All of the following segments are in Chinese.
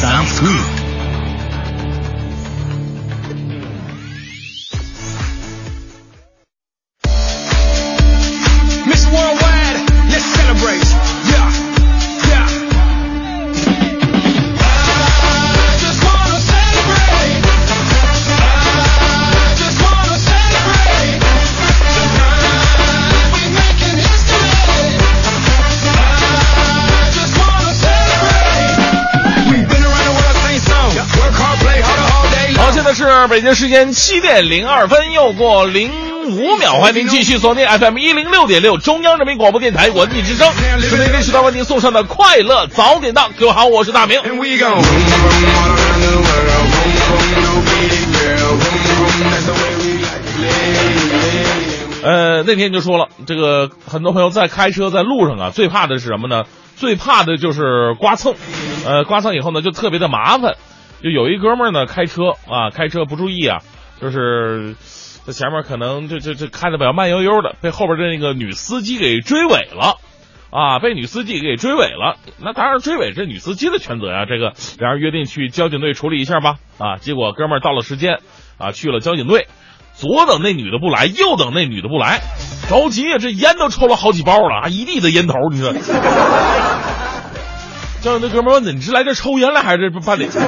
Sounds good. 是北京时间七点零二分，又过零五秒，欢迎您继续锁定 FM 一零六点六中央人民广播电台文艺之声，是那历史到为您送上的快乐早点档。各位好，我是大明。呃，那天就说了，这个很多朋友在开车在路上啊，最怕的是什么呢？最怕的就是刮蹭，呃，刮蹭以后呢，就特别的麻烦。就有一哥们儿呢，开车啊，开车不注意啊，就是在前面可能就就就开的比较慢悠悠的，被后边的那个女司机给追尾了。啊，被女司机给追尾了，那当然追尾是女司机的全责呀。这个两人约定去交警队处理一下吧。啊，结果哥们儿到了时间，啊，去了交警队，左等那女的不来，右等那女的不来，着急呀，这烟都抽了好几包了，啊，一地的烟头，你说。交警队哥们儿问的：“你是来这抽烟了还是办理？”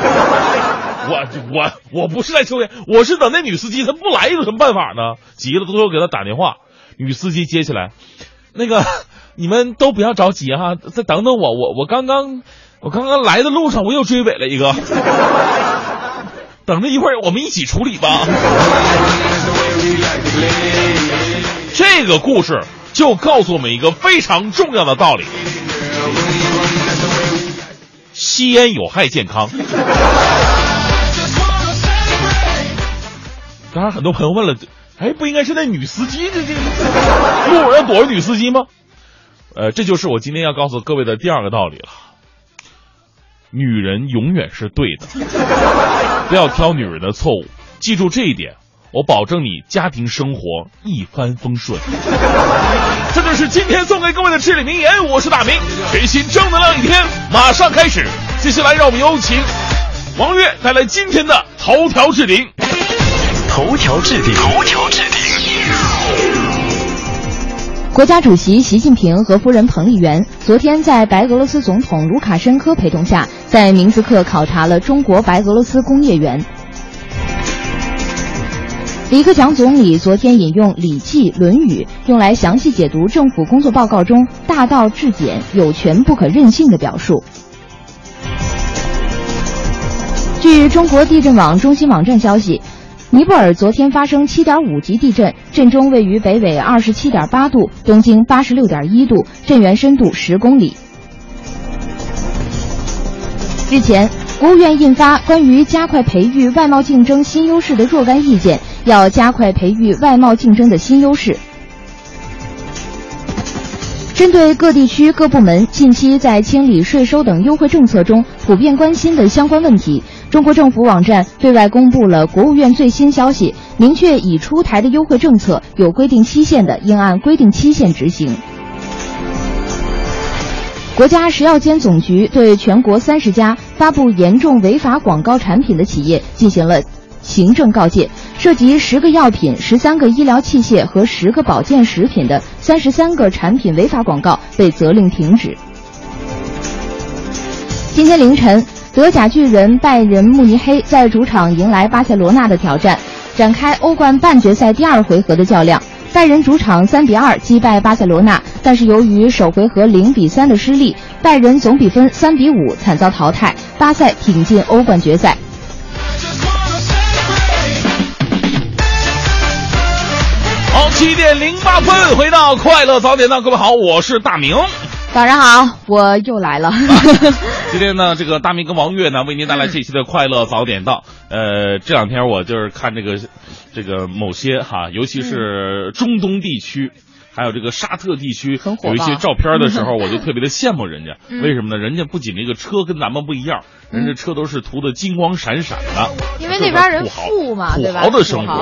我我我不是来抽烟，我是等那女司机，她不来有什么办法呢？急了，最后给她打电话，女司机接起来，那个你们都不要着急哈、再等等我，我我刚刚我刚刚来的路上我又追尾了一个，等着一会儿我们一起处理吧。这个故事就告诉我们一个非常重要的道理：吸烟有害健康。当然，很多朋友问了，哎，不应该是那女司机这这路人要躲着女司机吗？呃，这就是我今天要告诉各位的第二个道理了。女人永远是对的，不要挑女人的错误，记住这一点，我保证你家庭生活一帆风顺。这就是今天送给各位的至理名言，我是大明，全新正能量一天马上开始。接下来让我们有请王悦带来今天的头条置顶。头条置顶，头条置顶。国家主席习近平和夫人彭丽媛昨天在白俄罗斯总统卢卡申科陪同下，在明斯克考察了中国白俄罗斯工业园。李克强总理昨天引用《礼记》《论语》，用来详细解读政府工作报告中“大道至简，有权不可任性”的表述。据中国地震网中心网站消息，尼泊尔昨天发生7.5级地震，震中位于北纬27.8度，东经86.1度，震源深度10公里。日前，国务院印发关于加快培育外贸竞争新优势的若干意见，要加快培育外贸竞争的新优势。针对各地区各部门近期在清理税收等优惠政策中普遍关心的相关问题，中国政府网站对外公布了国务院最新消息，明确已出台的优惠政策有规定期限的，应按规定期限执行。国家食药监总局对全国三十家发布严重违法广告产品的企业进行了行政告诫，涉及十个药品、十三个医疗器械和十个保健食品的三十三个产品违法广告被责令停止。今天凌晨，德甲巨人拜仁慕尼黑在主场迎来巴塞罗那的挑战，展开欧冠半决赛第二回合的较量。拜仁主场三比二击败巴塞罗那，但是由于首回合零比三的失利，拜仁总比分三比五惨遭淘汰，巴塞挺进欧冠决赛。好，七点零八分，回到快乐早点档，各位好，我是大明。早上好，我又来了。今天呢，这个大明跟王悦呢为您带来这期的快乐早点到。呃，这两天我就是看这个这个某些哈，尤其是中东地区。还有这个沙特地区很火有一些照片的时候，我就特别的羡慕人家。嗯为什么呢？人家不仅这个车跟咱们不一样，人家车都是涂的金光闪闪的，因为那边人土豪富嘛对吧土豪的生活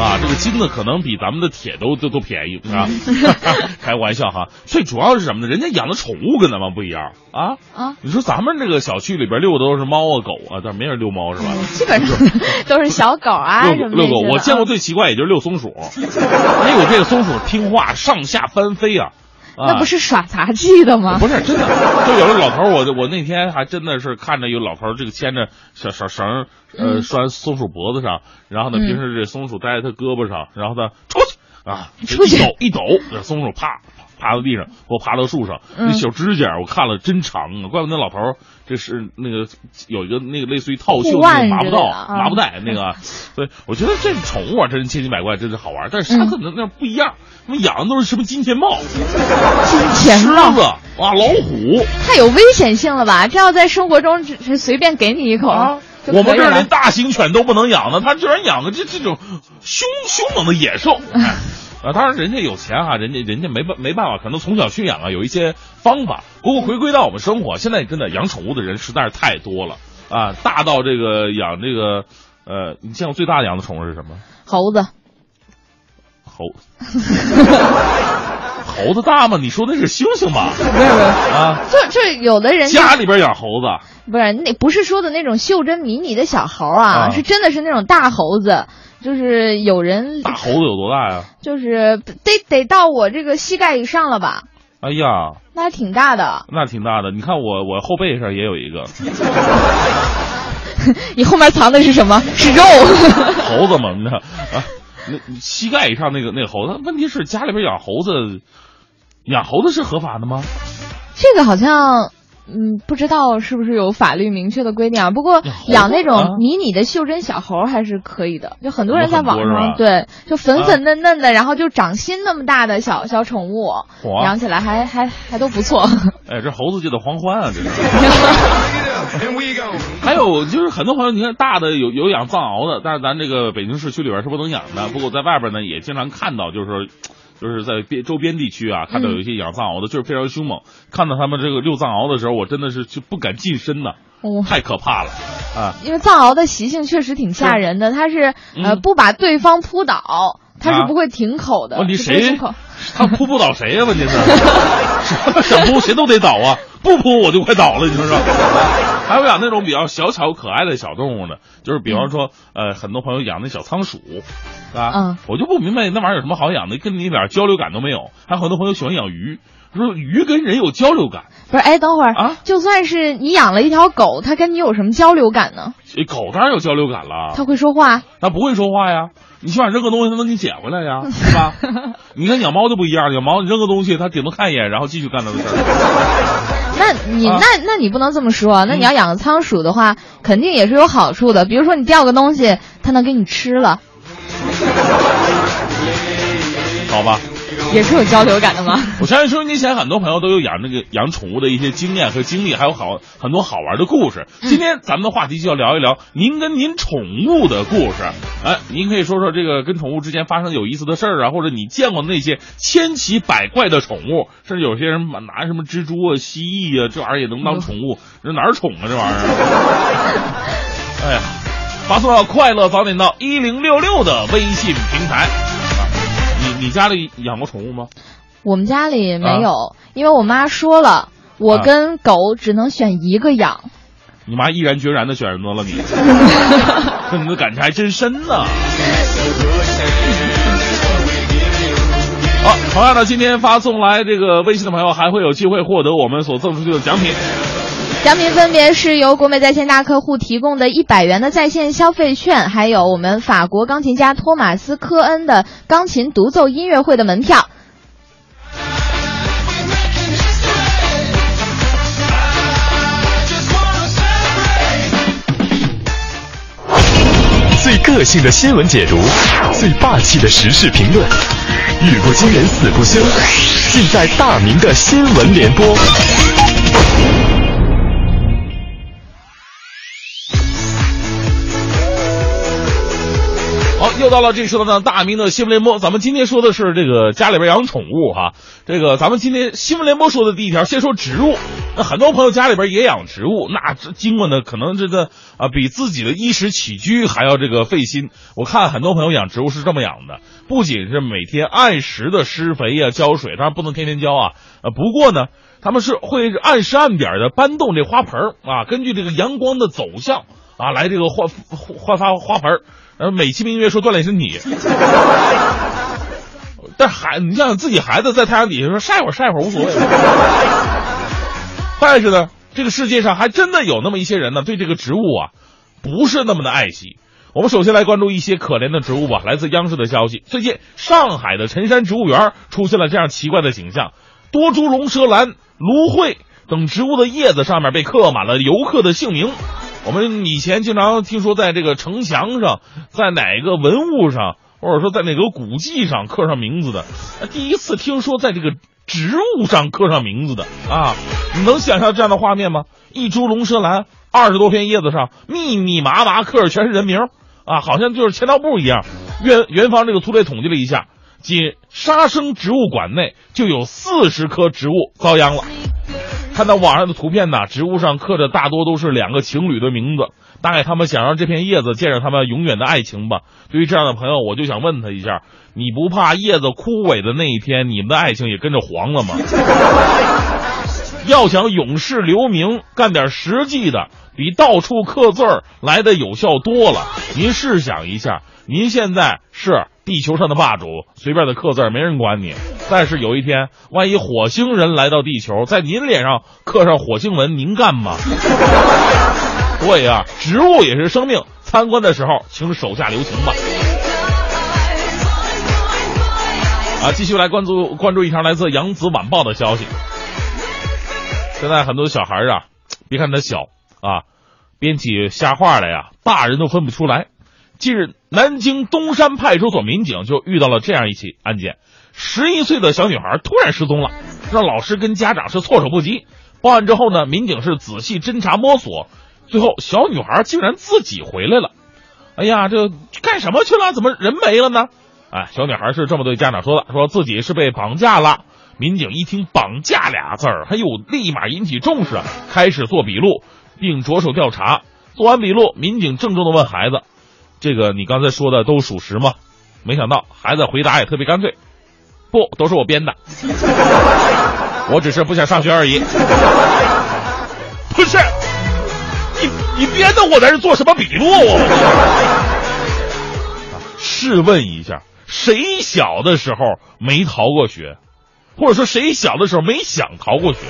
啊，这个金子可能比咱们的铁都都都便宜啊，嗯开玩笑哈。最主要是什么呢？人家养的宠物跟咱们不一样啊。啊，你说咱们这个小区里边遛的都是猫啊狗啊，但是没人遛猫是吧？基本上 都是小狗啊什么遛狗遛狗，我见过最奇怪也就是遛松鼠，哎呦，这个松鼠听话，上下翻飞啊！啊。那不是耍杂技的吗？不是真的，就有的老头儿，我我那天还真的是看着有老头儿这个牵着小小绳儿，呃，嗯。拴松鼠脖子上，然后呢，嗯。平时这松鼠待在他胳膊上，然后呢出去啊，出去。一抖一抖，这松鼠啪爬到地上，或爬到树上，嗯那小指甲我看了真长啊，怪不得那老头儿这是那个有一个那个类似于套袖护那个麻布道腕之类的、啊麻布袋那个，所以我觉得这宠物啊，真是千奇百怪，真是好玩。但是沙特那那不一样，他们养的都是什么金钱豹、金钱豹狮子啊、老虎。太有危险性了吧？这要在生活中只是随便给你一口，我们这儿连大型犬都不能养呢，他居然养个这这种凶凶猛的野兽。哎啊，当然人家有钱哈、人家人家没办没办法，可能从小驯养啊，有一些方法。不过回归到我们生活，现在真的养宠物的人实在是太多了啊，大到这个养这个呃，你见过最大的养的宠物是什么？猴子，猴。猴子大吗？你说那是猩猩吧？不是不是，啊，就就有的人家里边养猴子，不是那不是说的那种袖珍迷你的小猴啊，啊是真的是那种大猴子，就是有人大猴子有多大呀？就是得得到我这个膝盖以上了吧，哎呀，那还挺大的。那挺大的。你看我我后背上也有一个 你后面藏的是什么？是肉。猴子蒙的啊？那膝盖以上那个那个猴子，问题是家里边养猴子，养猴子是合法的吗？这个好像。嗯，不知道是不是有法律明确的规定啊？不过养那啊种迷你的袖珍小猴还是可以的，就很多人在网上对，就粉粉嫩嫩的，然后就掌心那么大的小小宠物，养起来还还还都不错。哎，这猴子就得黄欢啊，这是。and we go. 还有就是很多朋友，你看大的有有养藏獒的，但是咱这个北京市区里边是不能养的。不过在外边呢，也经常看到，就是说。就是在边周边地区啊，看到有一些养藏獒的，就是非常凶猛。看到他们这个遛藏獒的时候，我真的是就不敢近身呐，哦太可怕了啊！因为藏獒的习性确实挺吓人的，它是呃嗯不把对方扑倒，它是啊不会停口的。问题谁是停口？他扑不倒谁呀、问题是，想扑谁都得倒啊，不扑我就快倒了，你说说。还有养那种比较小巧可爱的小动物呢，就是比方说，呃，很多朋友养那小仓鼠，啊，嗯我就不明白那玩意儿有什么好养的，跟你一点交流感都没有。还有很多朋友喜欢养鱼，说鱼跟人有交流感，不是，哎，等会儿啊就算是你养了一条狗，它跟你有什么交流感呢？这狗当然有交流感了，它会说话？它不会说话呀。你起码扔个东西，它能给你捡回来呀，是吧？你看养猫就不一样，养猫你扔个东西，它顶多看一眼，然后继续干它的事儿。那你、啊那那你不能这么说，那嗯你要养个仓鼠的话，肯定也是有好处的。比如说你掉个东西，它能给你吃了，好吧，也是有交流感的吗？我相信收音机前很多朋友都有养那个养宠物的一些经验和经历，还有好很多好玩的故事。今天咱们的话题就要聊一聊您跟您宠物的故事。哎，您可以说说这个跟宠物之间发生有意思的事儿啊，或者你见过那些千奇百怪的宠物，甚至有些人拿什么蜘蛛啊、蜥蜴啊，这玩意儿也能当宠物，这哪儿宠啊这玩意儿？哎呀，发送到快乐早点到一零六六的微信平台。啊，你你家里养过宠物吗？我们家里没有，因为我妈说了，我啊跟狗只能选一个养。你妈毅然决然的选择了你，那 你的感情还真深呢。好，同样的，今天发送来这个微信的朋友还会有机会获得我们所赠出去的奖品。奖品分别是由国美在线大客户提供的一百元的在线消费券，还有我们法国钢琴家托马斯科恩的钢琴独奏音乐会的门票。最个性的新闻解读，最霸气的时事评论，语不惊人死不休，尽在大明的新闻联播。好，又到了这时候呢，大明的新闻联播。咱们今天说的是这个家里边养宠物哈。这个咱们今天新闻联播说的第一条，先说植物。那很多朋友家里边也养植物，那经过呢，可能这个啊，比自己的衣食起居还要这个费心。我看很多朋友养植物是这么养的，不仅是每天按时的施肥呀、浇水，当然不能天天浇啊。呃，不过呢，他们是会按时按点的搬动这花盆儿啊，根据这个阳光的走向啊，来这个换换发花盆儿。然后美其名曰说锻炼身体，但孩你想想自己孩子在太阳底下说晒会儿晒会儿无所谓。但是呢，这个世界上还真的有那么一些人呢，对这个植物啊不是那么的爱惜。我们首先来关注一些可怜的植物吧。来自央视的消息，最近上海的辰山植物园出现了这样奇怪的景象：多株龙舌兰、芦荟等植物的叶子上面被刻满了游客的姓名。我们以前经常听说，在这个城墙上，在哪个文物上，或者说在哪个古迹上刻上名字的，第一次听说在这个植物上刻上名字的啊！你能想象这样的画面吗？一株龙舌兰，二十多片叶子上密密麻麻刻着全是人名啊，好像就是签到簿一样。园园方这个粗略统计了一下，仅沙生植物馆内就有四十棵植物遭殃了。看到网上的图片呢，植物上刻着大多都是两个情侣的名字，大概他们想让这片叶子见证他们永远的爱情吧。对于这样的朋友，我就想问他一下：你不怕叶子枯萎的那一天，你们的爱情也跟着黄了吗？要想永世留名，干点实际的，比到处刻字儿来的有效多了。您试想一下，您现在是地球上的霸主，随便的刻字没人管你。但是有一天，万一火星人来到地球，在您脸上刻上火星文，您干吗？对呀、植物也是生命，参观的时候请手下留情吧。啊，继续来关注关注一条来自《扬子晚报》的消息。现在很多小孩啊，别看他小啊，编起瞎话来呀，大人都分不出来。近日，南京东山派出所民警就遇到了这样一起案件：十一岁的小女孩突然失踪了，让老师跟家长是措手不及。报案之后呢，民警是仔细侦查摸索，最后小女孩竟然自己回来了。哎呀，这干什么去了？怎么人没了呢？哎，小女孩是这么对家长说的，说自己是被绑架了。民警一听“绑架”俩字儿，哎呦，立马引起重视，开始做笔录，并着手调查。做完笔录，民警郑重的问孩子：“这个你刚才说的都属实吗？”没想到孩子回答也特别干脆：“不，都是我编的，我只是不想上学而已。”不是，你你编的，我在这做什么笔录啊？试问一下，谁小的时候没逃过学？或者说谁小的时候没想逃过学？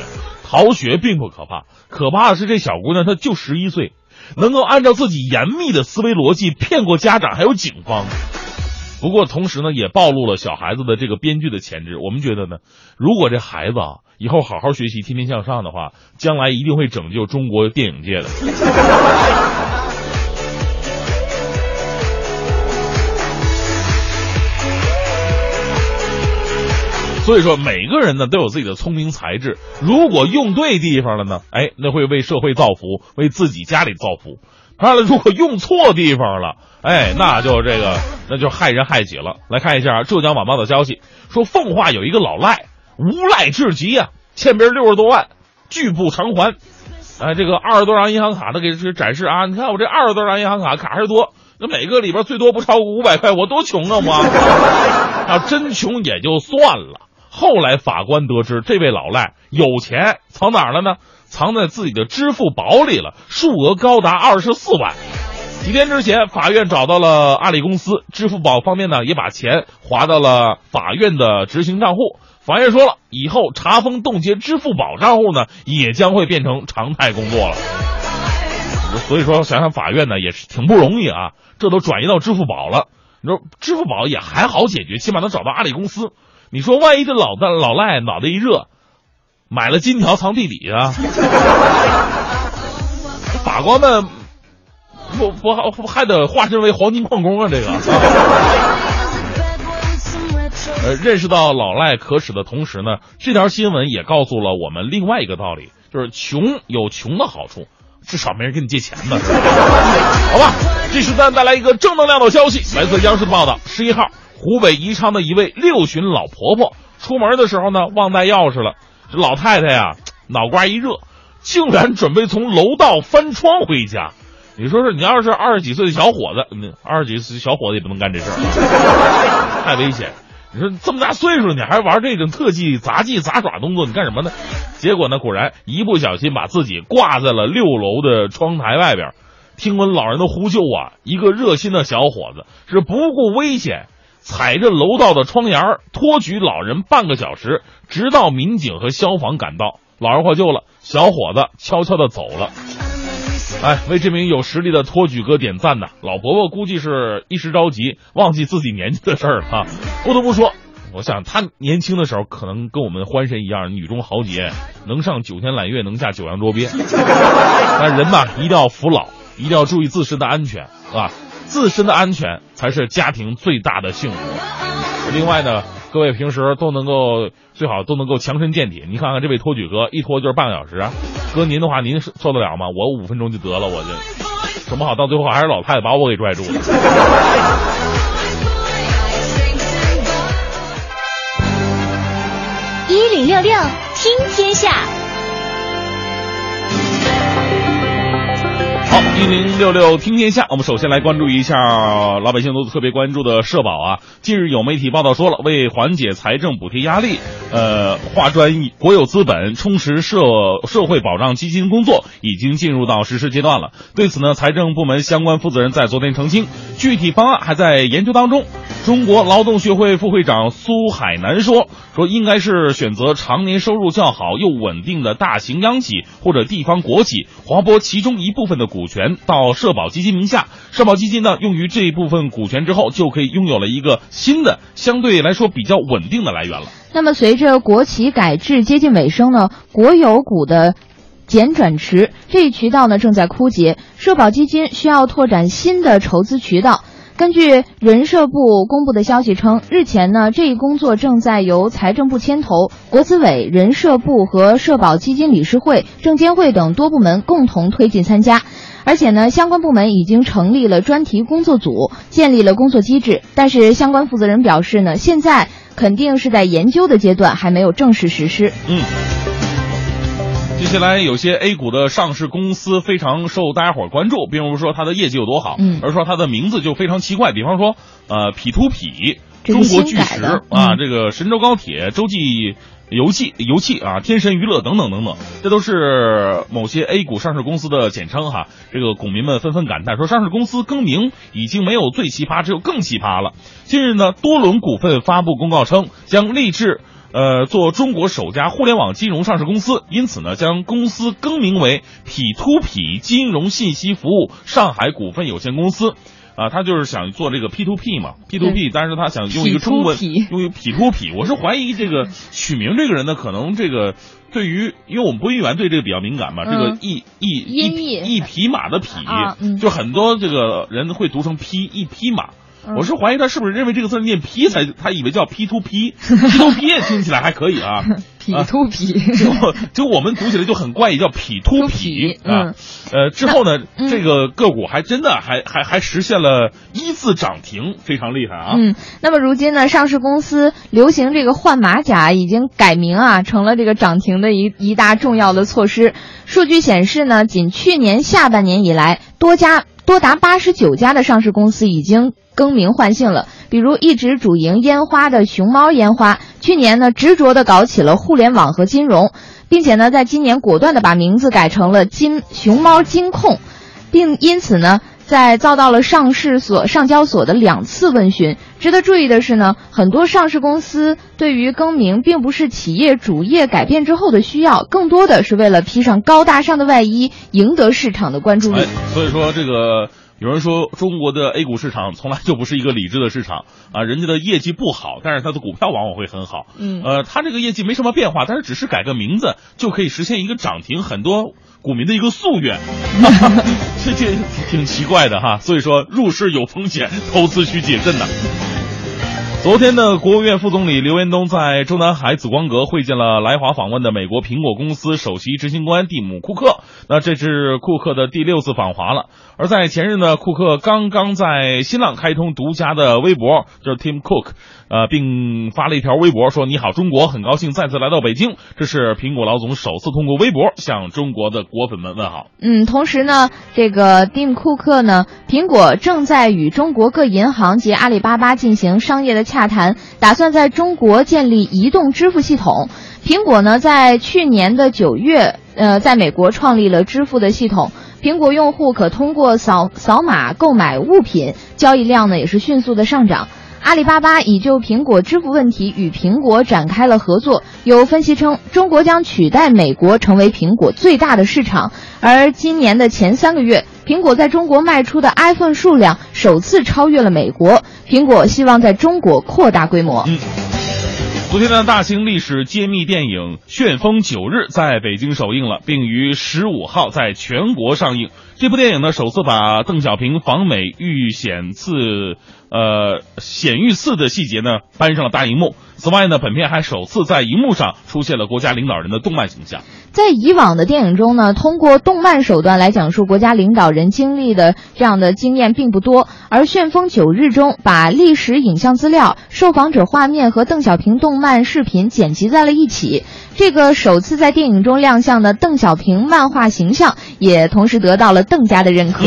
逃学并不可怕，可怕的是这小姑娘她就十一岁，能够按照自己严密的思维逻辑骗过家长还有警方。不过同时呢，也暴露了小孩子的这个编剧的潜质。我们觉得呢，如果这孩子啊以后好好学习，天天向上的话，将来一定会拯救中国电影界的。所以说，每个人呢都有自己的聪明才智，如果用对地方了呢，哎，那会为社会造福，为自己家里造福。当然了，如果用错地方了，哎，那就这个那就害人害己了。来看一下浙江晚报的消息，说奉化有一个老赖，无赖至极啊，欠别人六十多万，拒不偿还。哎，这个二十多张银行卡的给这展示啊，你看我这二十多张银行卡卡还多，那每个里边最多不超过五百块，我多穷啊我！要真穷也就算了。后来法官得知，这位老赖有钱藏哪儿了呢？藏在自己的支付宝里了，数额高达二十四万。几天之前，法院找到了阿里公司，支付宝方面呢也把钱划到了法院的执行账户。法院说了，以后查封冻结支付宝账户呢，也将会变成常态工作了。所以说，想想法院呢也是挺不容易啊，这都转移到支付宝了。你说支付宝也还好解决，起码能找到阿里公司。你说万一这老大老赖脑袋一热，买了金条藏地底下，法官们不不不还得化身为黄金矿工啊？这个。呃，认识到老赖可耻的同时呢，这条新闻也告诉了我们另外一个道理，就是穷有穷的好处，至少没人跟你借钱呢，好吧，这时咱带来一个正能量的消息，来自央视报道，十一号，湖北宜昌的一位六旬老婆婆出门的时候呢，忘带钥匙了，这老太太呀，脑瓜一热，竟然准备从楼道翻窗回家。你说说，你要是二十几岁的小伙子，二十几岁小伙子也不能干这事儿，太危险。你说这么大岁数，你还玩这种特技、杂技、杂耍动作，你干什么呢？结果呢，果然一不小心把自己挂在了六楼的窗台外边。听闻老人的呼救啊，一个热心的小伙子是不顾危险，踩着楼道的窗沿儿托举老人半个小时，直到民警和消防赶到，老人获救了，小伙子悄悄的走了。哎，为这名有实力的托举哥点赞呐！老婆婆估计是一时着急，忘记自己年纪的事儿了啊。不得不说，我想她年轻的时候可能跟我们欢神一样，女中豪杰，能上九天揽月，能下九阳捉鳖。但人嘛，一定要服老，一定要注意自身的安全，啊，自身的安全才是家庭最大的幸福。另外呢，各位平时都能够最好都能够强身健体。你看看这位托举哥，一拖就是半个小时。哥您的话，您受得了吗？我五分钟就得了，我就什么好，到最后还是老太太把我给拽住了。一零六六听天下，一零六六听天下，我们首先来关注一下老百姓都特别关注的社保啊。近日有媒体报道说了，为缓解财政补贴压力，呃，划专国有资本充实社社会保障基金工作已经进入到实施阶段了。对此呢，财政部门相关负责人在昨天澄清，具体方案还在研究当中。中国劳动学会副会长苏海南说：“说应该是选择常年收入较好又稳定的大型央企或者地方国企，划拨其中一部分的股权到社保基金名下。社保基金呢，用于这一部分股权之后，就可以拥有了一个新的相对来说比较稳定的来源了。那么，随着国企改制接近尾声呢，国有股的减转持这一渠道呢正在枯竭，社保基金需要拓展新的筹资渠道。”根据人社部公布的消息称，日前呢，这一工作正在由财政部牵头，国资委、人社部和社保基金理事会、证监会等多部门共同推进参加。而且呢，相关部门已经成立了专题工作组，建立了工作机制。但是相关负责人表示呢，现在肯定是在研究的阶段，还没有正式实施。嗯。接下来，有些 A 股的上市公司非常受大家伙关注，并不是说它的业绩有多好，嗯而是说它的名字就非常奇怪。比方说，呃，匹图匹、中国巨石啊，嗯这个神州高铁、洲际油气、油气啊，天神娱乐等等等等，这都是某些 A 股上市公司的简称哈。这个股民们纷纷感叹说，上市公司更名已经没有最奇葩，只有更奇葩了。近日呢，多伦股份发布公告称，将立志。呃，做中国首家互联网金融上市公司，因此呢，将公司更名为匹图匹金融信息服务上海股份有限公司。啊，他就是想做这个 P to P 嘛，P to P，但是他想用一个中文，P2P 用一个匹图匹。我是怀疑这个取名这个人呢，可能这个对于，因为我们播音员对这个比较敏感嘛，这个嗯一一一一匹马的匹啊，嗯就很多这个人会读成匹一匹马。嗯我是怀疑他是不是认为这个字念 P 才，他以为叫 P to P，P to P 也听起来还可以啊。匹图匹，结果结果我们读起来就很怪异，叫匹突匹匹啊。呃，之后呢，嗯这个个股还真的还还还实现了一字涨停，非常厉害啊。嗯，那么如今呢，上市公司流行这个换马甲，已经改名啊，成了这个涨停的一一大重要的措施。数据显示呢，仅去年下半年以来，多家多达八十九家的上市公司已经更名换姓了。比如一直主营烟花的熊猫烟花，去年呢执着的搞起了互联网和金融，并且呢，在今年果断的把名字改成了金熊猫金控。并因此呢，在遭到了上市所、上交所的两次问询。值得注意的是呢，很多上市公司对于更名并不是企业主业改变之后的需要，更多的是为了披上高大上的外衣，赢得市场的关注力。，所以说这个有人说中国的 A 股市场从来就不是一个理智的市场啊，人家的业绩不好，但是它的股票往往会很好。嗯呃，它这个业绩没什么变化，但是只是改个名字就可以实现一个涨停，很多股民的一个夙愿，这这挺奇怪的哈。所以说入市有风险，投资需谨慎呐。昨天呢，国务院副总理刘延东在中南海紫光阁会见了来华访问的美国苹果公司首席执行官蒂姆·库克。那这是库克的第六次访华了。而在前日呢，库克刚刚在新浪开通独家的微博，就是 Tim Cook，呃，并发了一条微博说：“你好，中国，很高兴再次来到北京。”这是苹果老总首次通过微博向中国的果粉们问好。嗯，同时呢，这个蒂姆·库克呢，苹果正在与中国各银行及阿里巴巴进行商业的洽谈，打算在中国建立移动支付系统。苹果呢，在去年的九月，呃，在美国创立了支付的系统。苹果用户可通过扫扫码购买物品，交易量呢也是迅速的上涨。阿里巴巴已就苹果支付问题与苹果展开了合作。有分析称，中国将取代美国成为苹果最大的市场。而今年的前三个月，苹果在中国卖出的 iPhone 数量首次超越了美国。苹果希望在中国扩大规模。昨天呢大型历史揭秘电影《旋风九日》在北京首映了，并于十五号在全国上映。这部电影呢，首次把邓小平访美遇险刺，呃，险遇刺的细节呢搬上了大荧幕。此外呢，本片还首次在荧幕上出现了国家领导人的动漫形象。在以往的电影中呢，通过动漫手段来讲述国家领导人经历的这样的经验并不多。而《旋风九日》中把历史影像资料、受访者画面和邓小平动漫视频剪辑在了一起。这个首次在电影中亮相的邓小平漫画形象，也同时得到了邓家的认可。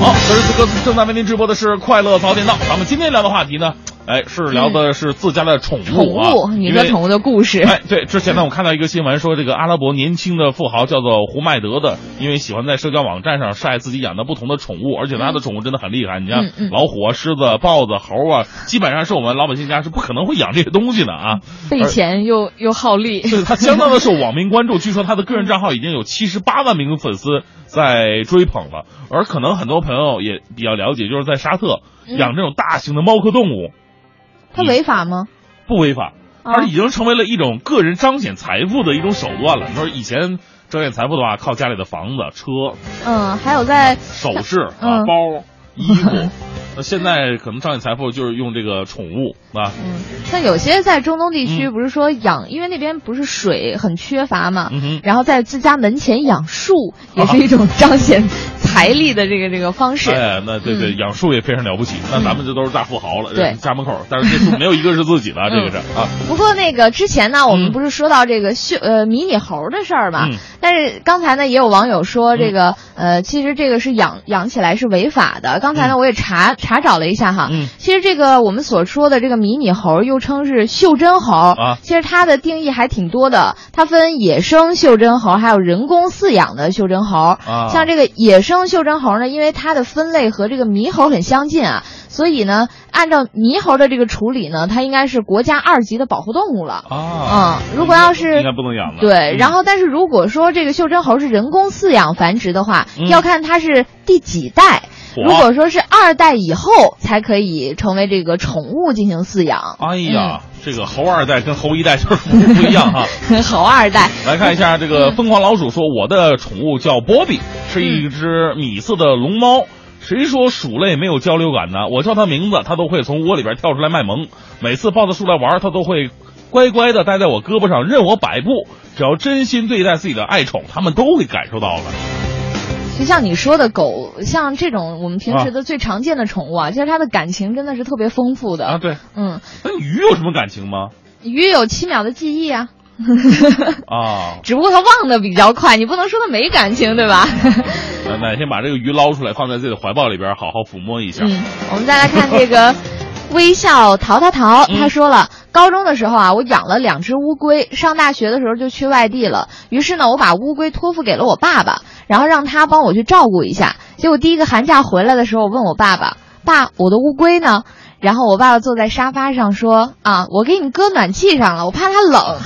好，此时此刻正在为您直播的是《快乐早点到》，咱们今天聊的话题呢？哎，是聊的是自家的宠物啊，宠物，你的宠物的故事。哎，对，之前呢，我看到一个新闻说，这个阿拉伯年轻的富豪叫做胡麦德的，因为喜欢在社交网站上晒自己养的不同的宠物，而且他的宠物真的很厉害。你像老虎啊、狮子、豹子、猴啊，基本上是我们老百姓家是不可能会养这些东西的啊。费钱又又耗力，对他相当的受网民关注。据说他的个人账号已经有七十八万名粉丝在追捧了，而可能很多朋友也比较了解，就是在沙特养这种大型的猫科动物。它违法吗？不违法，它已经成为了一种个人彰显财富的一种手段了。你说以前彰显财富的话，靠家里的房子、车，嗯，还有在首饰啊、包、衣服。那现在可能彰显财富就是用这个宠物啊。嗯，像有些在中东地区，不是说养，因为那边不是水很缺乏嘛，嗯然后在自家门前养树，也是一种彰显。财力的这个这个方式，哎，那对对，养树也非常了不起。那咱们这都是大富豪了，对，家门口，但是这树没有一个是自己的，这个是啊。不过那个之前呢，我们不是说到这个秀呃迷你猴的事儿嘛？但是刚才呢，也有网友说这个呃，其实这个是养养起来是违法的。刚才呢，我也查查找了一下哈，其实这个我们所说的这个迷你猴，又称是袖珍猴啊，其实它的定义还挺多的，它分野生袖珍猴，还有人工饲养的袖珍猴啊。像这个野生袖珍猴呢，因为它的分类和这个猕猴很相近啊，所以呢，按照猕猴的这个处理呢，它应该是国家二级的保护动物了啊。嗯，如果要是应该不能养了。对，然后但是如果说这个袖珍猴是人工饲养繁殖的话，要看它是第几代。如果说是二代以后才可以成为这个宠物进行饲养。哎呀，这个猴二代跟猴一代就是不不一样哈。猴二代。来看一下这个 疯狂老鼠说，我的宠物叫波比，是一只米色的龙猫。谁说鼠类没有交流感呢？我叫它名字，它都会从窝里边跳出来卖萌。每次抱着出来玩，它都会乖乖的待在我胳膊上，任我摆布。只要真心对待自己的爱宠，它们都会感受到了。就像你说的狗，像这种我们平时的最常见的宠物啊，其实它的感情真的是特别丰富的啊。对，嗯，那鱼有什么感情吗？鱼有七秒的记忆啊。啊，只不过它忘的比较快，你不能说它没感情，对吧？那哪天把这个鱼捞出来，放在自己的怀抱里边，好好抚摸一下。嗯，我们再来看这个 微笑淘淘淘，他说了，高中的时候啊，我养了两只乌龟，上大学的时候就去外地了，于是呢，我把乌龟托付给了我爸爸，然后让他帮我去照顾一下。结果第一个寒假回来的时候，我问我爸爸：“爸，我的乌龟呢？”然后我爸爸坐在沙发上说：“啊，我给你搁暖气上了，我怕它冷。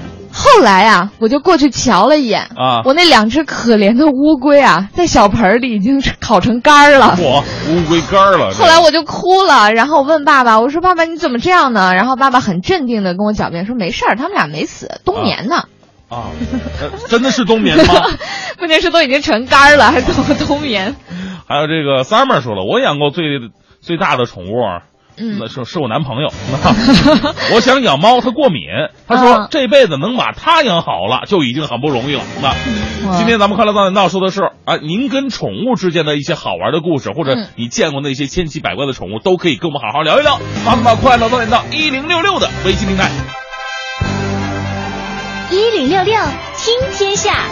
”后来啊，我就过去瞧了一眼啊，我那两只可怜的乌龟啊，在小盆里已经烤成干儿了。嚯，乌龟干儿了！后来我就哭了，然后我问爸爸：“我说爸爸你怎么这样呢？”然后爸爸很镇定的跟我狡辩说：“没事儿，他们俩没死，冬眠呢。”啊，真的是冬眠吗？关键是都已经成干了，还怎么冬眠？还有这个 summer 说了，我养过最。最大的宠物嗯那是是我男朋友。我想养猫，他过敏。他说啊这辈子能把他养好了，就已经很不容易了。那今天咱们快乐大本道说的是啊，您跟宠物之间的一些好玩的故事，或者嗯你见过那些千奇百怪的宠物，都可以跟我们好好聊一聊。发送到快乐大本道一零六六的微信平台。一零六六听天下，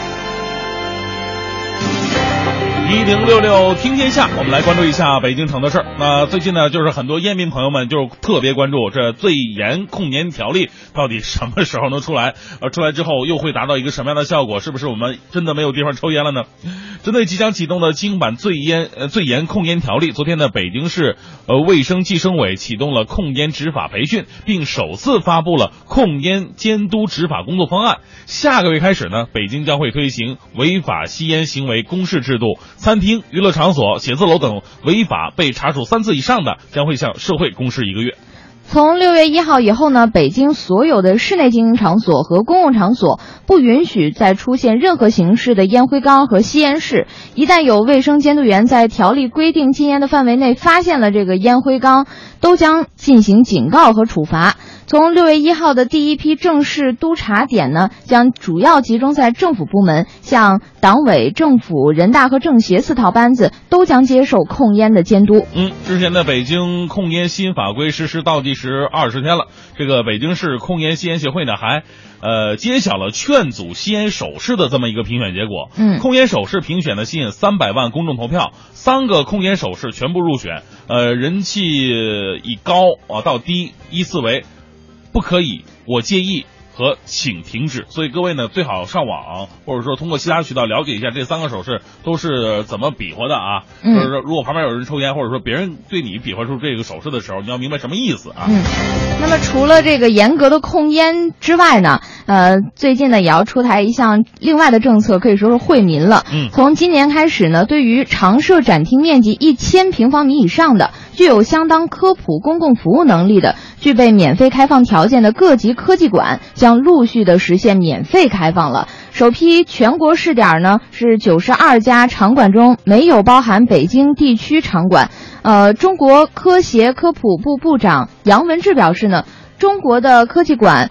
一零六六听天下，我们来关注一下北京城的事儿。那最近呢，就是很多烟民朋友们就特别关注这最严控烟条例到底什么时候能出来？呃，出来之后又会达到一个什么样的效果？是不是我们真的没有地方抽烟了呢？针对即将启动的京版最烟呃最严控烟条例，昨天呢，北京市呃卫生计生委启动了控烟执法培训，并首次发布了控烟监督执法工作方案。下个月开始呢，北京将会推行违法吸烟行为公示制度，餐厅、娱乐场所、写字楼等违法被查处三次以上的，将会向社会公示一个月。从六月一号以后呢，北京所有的室内经营场所和公共场所不允许再出现任何形式的烟灰缸和吸烟室。一旦有卫生监督员在条例规定禁烟的范围内发现了这个烟灰缸，都将进行警告和处罚。从六月一号的第一批正式督查点呢，将主要集中在政府部门，像党委、政府、人大和政协四套班子都将接受控烟的监督。嗯，之前的北京控烟新法规实施倒计时二十天了，这个北京市控烟吸烟协会呢还。呃，揭晓了劝阻吸烟手势的这么一个评选结果。嗯控烟手势评选呢吸引三百万公众投票，三个控烟手势全部入选。呃，人气以高啊到低依次为不可以、我介意。和请停止。所以各位呢，最好上网或者说通过其他渠道了解一下这三个手势都是怎么比划的啊。嗯就是说，如果旁边有人抽烟，或者说别人对你比划出这个手势的时候，你要明白什么意思啊。嗯，那么除了这个严格的控烟之外呢，呃，最近呢也要出台一项另外的政策，可以说是惠民了。嗯从今年开始呢，对于常设展厅面积一千平方米以上的、具有相当科普公共服务能力的、具备免费开放条件的各级科技馆，将陆续的实现免费开放了。首批全国试点呢是九十二家场馆中没有包含北京地区场馆。呃，中国科协科普部部长杨文志表示呢，中国的科技馆。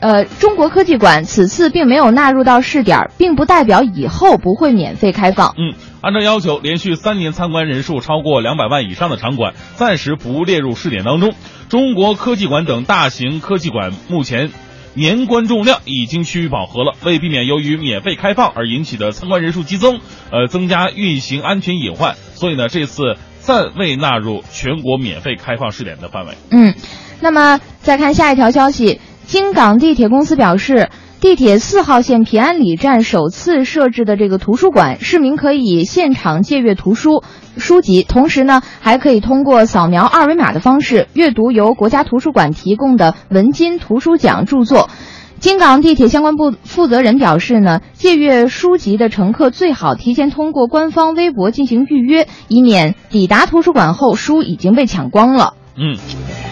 呃，中国科技馆此次并没有纳入到试点，并不代表以后不会免费开放。嗯，按照要求，连续三年参观人数超过两百万以上的场馆，暂时不列入试点当中。中国科技馆等大型科技馆目前年观众量已经趋于饱和了。为避免由于免费开放而引起的参观人数激增，呃，增加运行安全隐患，所以呢，这次暂未纳入全国免费开放试点的范围。嗯，那么再看下一条消息，京港地铁公司表示。地铁四号线平安里站首次设置的这个图书馆，市民可以现场借阅图书书籍，同时呢，还可以通过扫描二维码的方式阅读由国家图书馆提供的文津图书奖著作。京港地铁相关部负责人表示呢，借阅书籍的乘客最好提前通过官方微博进行预约，以免抵达图书馆后书已经被抢光了。嗯，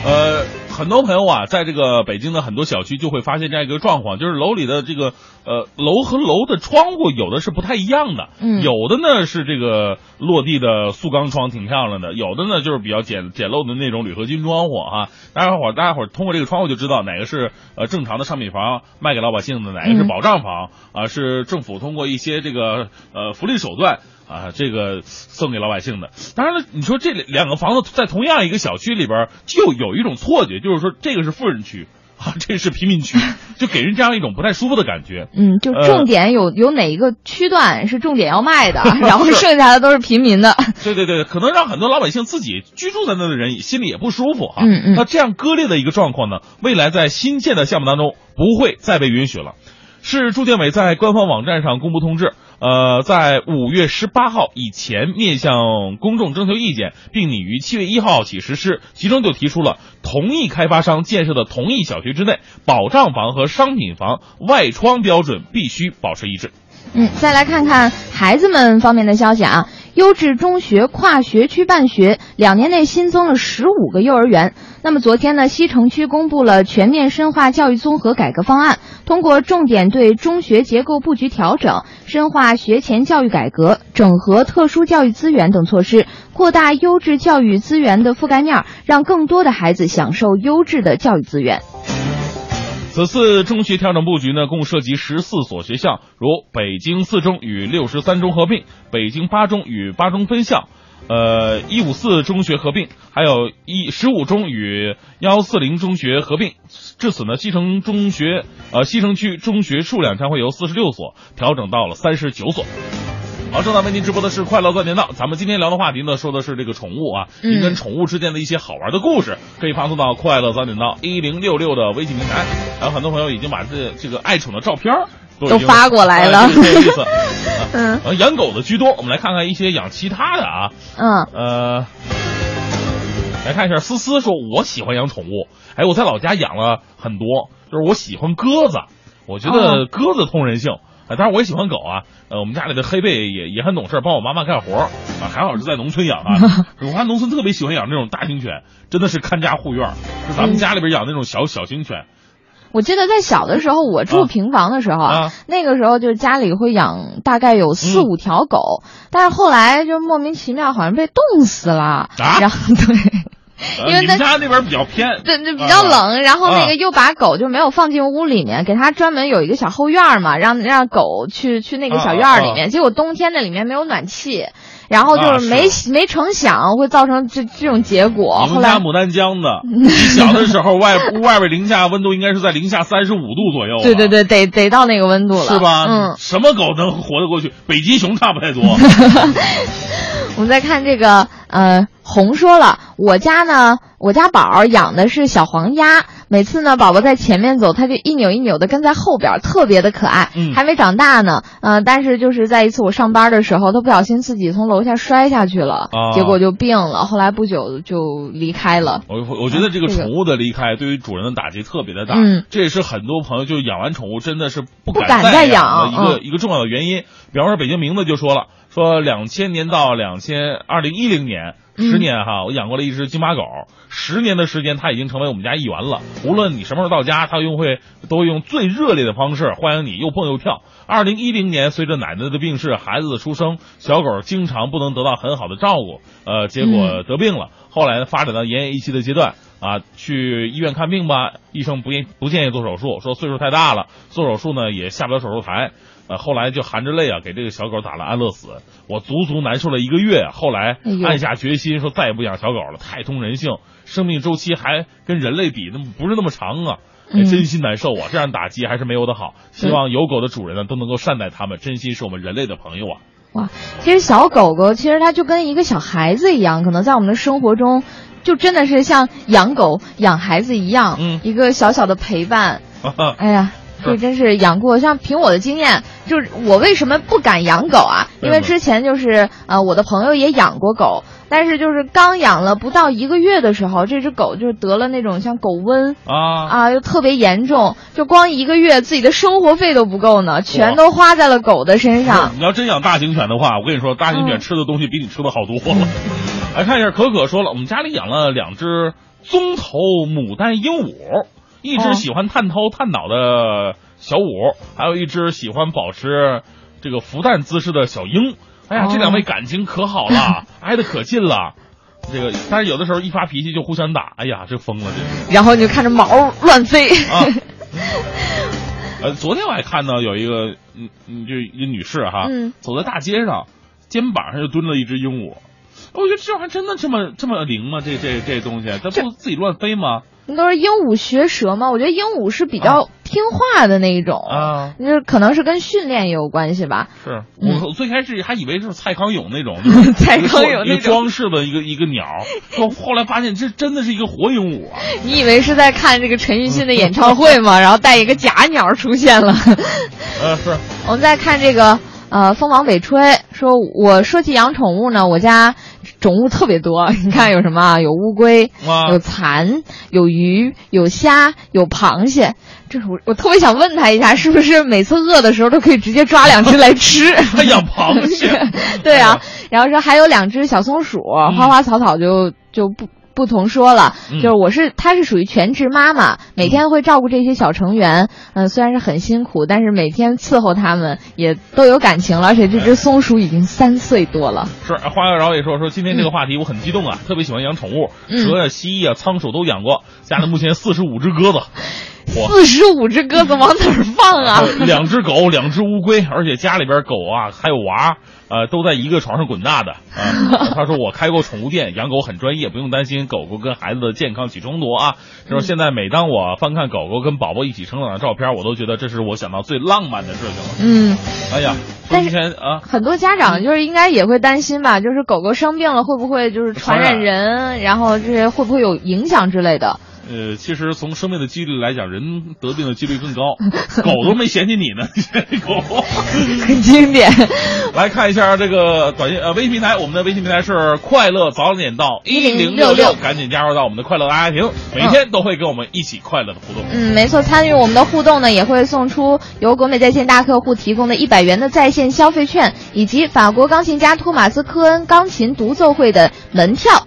呃，很多朋友啊，在这个北京的很多小区就会发现这样一个状况，就是楼里的这个呃楼和楼的窗户有的是不太一样的，嗯有的呢是这个落地的塑钢窗，挺漂亮的，有的呢就是比较简简陋的那种铝合金窗户啊。大家伙儿大家伙儿通过这个窗户就知道哪个是呃正常的商品房卖给老百姓的，哪个是嗯保障房啊、是政府通过一些这个呃福利手段。啊，这个送给老百姓的。当然了，你说这两个房子在同样一个小区里边，就有一种错觉，就是说这个是富人区啊，这是贫民区，就给人这样一种不太舒服的感觉。嗯，就呃重点有、有哪一个区段是重点要卖的，然后 剩下的都是平民的。对对对，可能让很多老百姓自己居住在那的人心里也不舒服啊、嗯嗯那这样割裂的一个状况呢，未来在新建的项目当中不会再被允许了。市住建委在官方网站上公布通知，呃，在五月十八号以前面向公众征求意见，并拟于七月一号起实施。其中就提出了，同一开发商建设的同一小区之内，保障房和商品房外窗标准必须保持一致。嗯，再来看看孩子们方面的消息啊。优质中学跨学区办学，两年内新增了十五个幼儿园。那么昨天呢，西城区公布了全面深化教育综合改革方案，通过重点对中学结构布局调整、深化学前教育改革、整合特殊教育资源等措施，扩大优质教育资源的覆盖面，让更多的孩子享受优质的教育资源。此次中学调整布局呢，共涉及十四所学校，如北京四中与六十三中合并，北京八中与八中分校，呃，一五四中学合并，还有一十五中与幺四零中学合并。至此呢，西城中学呃西城区中学数量将会由四十六所调整到了三十九所。好，正在为您直播的是《快乐钻点到》，咱们今天聊的话题呢，说的是这个宠物啊，跟宠物之间的一些好玩的故事，可以发送到《快乐早点到》一零六六的微信平台。还有很多朋友已经把这这个爱宠的照片都发过来了有意思。嗯呃，养狗的居多，我们来看看一些养其他的啊，嗯，呃，来看一下，思思说，我喜欢养宠物，哎，我在老家养了很多，就是我喜欢鸽子，我觉得鸽子通人性。啊，当然我也喜欢狗啊，呃，我们家里的黑贝也也很懂事，帮我妈妈干活儿啊，还好是在农村养啊。我看农村特别喜欢养那种大型犬，真的是看家护院。就咱们家里边养那种小小型犬，我记得在小的时候，我住啊平房的时候啊那个时候就家里会养大概有四嗯五条狗，但是后来就莫名其妙好像被冻死了，啊然后对。呃因为那家那边比较偏，对 对，比较冷，然后那啊个又把狗就没有放进屋里面，给它专门有一个小后院嘛，让让狗去去那个小院里面。结果冬天那里面没有暖气，然后就是没、没成想会造成这这种结果。你们家牡丹江的，你小的时候外屋外边零下温度应该是在零下三十五度左右、啊，对对，对，得得到那个温度了，是吧？嗯，什么狗能活得过去？北极熊差不太多。我们再看这个，呃，红说了，我家呢，我家宝儿养的是小黄鸭，每次呢，宝宝在前面走，它就一扭一扭的跟在后边，特别的可爱。嗯还没长大呢，呃，但是就是在一次我上班的时候，它不小心自己从楼下摔下去了，啊结果就病了，后来不久就离开了。我我觉得这个宠物的离开对于主人的打击特别的大，嗯这也是很多朋友就养完宠物真的是不不敢再养的一个、一个重要的原因。比方说北京名字就说了，说两千年到两千二零一零年。嗯十年哈，我养过了一只金马狗，十年的时间，它已经成为我们家一员了。无论你什么时候到家，它用会都会用最热烈的方式欢迎你，又蹦又跳。二零一零年，随着奶奶的病逝，孩子的出生，小狗经常不能得到很好的照顾，呃，结果得病了。后来呢，发展到奄奄一息的阶段啊，去医院看病吧，医生不建不建议做手术，说岁数太大了，做手术呢也下不了手术台。呃，后来就含着泪啊，给这个小狗打了安乐死。我足足难受了一个月，后来暗下决心说再也不养小狗了，太通人性，生命周期还跟人类比，那么不是那么长啊。真心难受啊！这样打击还是没有的好。希望有狗的主人呢都能够善待它们，真心是我们人类的朋友啊。哇，其实小狗狗其实它就跟一个小孩子一样，可能在我们的生活中，就真的是像养狗养孩子一样，嗯一个小小的陪伴。哎呀，是这真是养过。像凭我的经验，就是我为什么不敢养狗啊？因为之前就是呃，我的朋友也养过狗，但是就是刚养了不到一个月的时候，这只狗就得了那种像狗瘟。啊，啊，又特别严重，就光一个月自己的生活费都不够呢，全都花在了狗的身上。你要真养大型犬的话，我跟你说，大型犬嗯吃的东西比你吃的好多了。来看一下，可可说了，我们家里养了两只棕头牡丹鹦鹉，一只哦喜欢探头探脑的小五，还有一只喜欢保持这个孵蛋姿势的小鹰。哎呀，哦这两位感情可好了，挨得可近了。这个，但是有的时候一发脾气就互相打，哎呀，这疯了，这是。然后你就看着毛乱飞。啊 呃，昨天我还看到有一个，嗯嗯，就一个女士哈，嗯走在大街上，肩膀上就蹲了一只鹦鹉。我觉得这玩意儿真的这么这么灵吗？这这这东西，它不自己乱飞吗？你都是鹦鹉学舌吗？我觉得鹦鹉是比较听话的那一种，啊，就是可能是跟训练也有关系吧。是嗯我最开始还以为是蔡康永那种，就是蔡康永那种装饰的一个一个鸟，后后来发现这真的是一个活鹦鹉啊！你以为是在看这个陈奕迅的演唱会吗？然后带一个假鸟出现了。呃，是我们再看这个，呃，风往北吹，说我说起养宠物呢，我家宠物特别多。你看有什么啊？有乌龟，啊有蚕，有鱼，有虾，有螃蟹。这是我我特别想问他一下，是不是每次饿的时候都可以直接抓两只来吃？他养螃蟹对啊，然后说还有两只小松鼠，花花草草就就不。不同说了，嗯。就是我是她是属于全职妈妈，每天会照顾这些小成员，嗯、虽然是很辛苦，但是每天伺候他们也都有感情了，而且这只松鼠已经三岁多了。是花妖娆也说说今天这个话题我很激动啊，特别喜欢养宠物，嗯。蛇呀、蜥蜴啊、仓鼠都养过，家里目前四十五只鸽子，四十五只鸽子往哪儿放啊？两只狗，两只乌龟，而且家里边狗啊还有娃，呃，都在一个床上滚大的啊。他说我开过宠物店，养狗很专业，不用担心狗狗跟孩子的健康起冲突啊。他说现在每当我翻看狗狗跟宝宝一起成长的照片，我都觉得这是我想到最浪漫的事情了。嗯，哎呀，但是啊，很多家长就是应该也会担心吧，就是狗狗生病了会不会就是传染人，然后这些会不会有影响之类的？呃，其实从生命的几率来讲，人得病的几率更高，狗都没嫌弃你呢，你嫌弃狗。很经典。来看一下这个短信呃微信平台，我们的微信平台是快乐早点到一零六六，赶紧加入到我们的快乐大家庭，每天都会跟我们一起快乐的互动。嗯，没错，参与我们的互动呢，也会送出由国美在线大客户提供的一百元的在线消费券，以及法国钢琴家托马斯科恩钢琴独奏会的门票。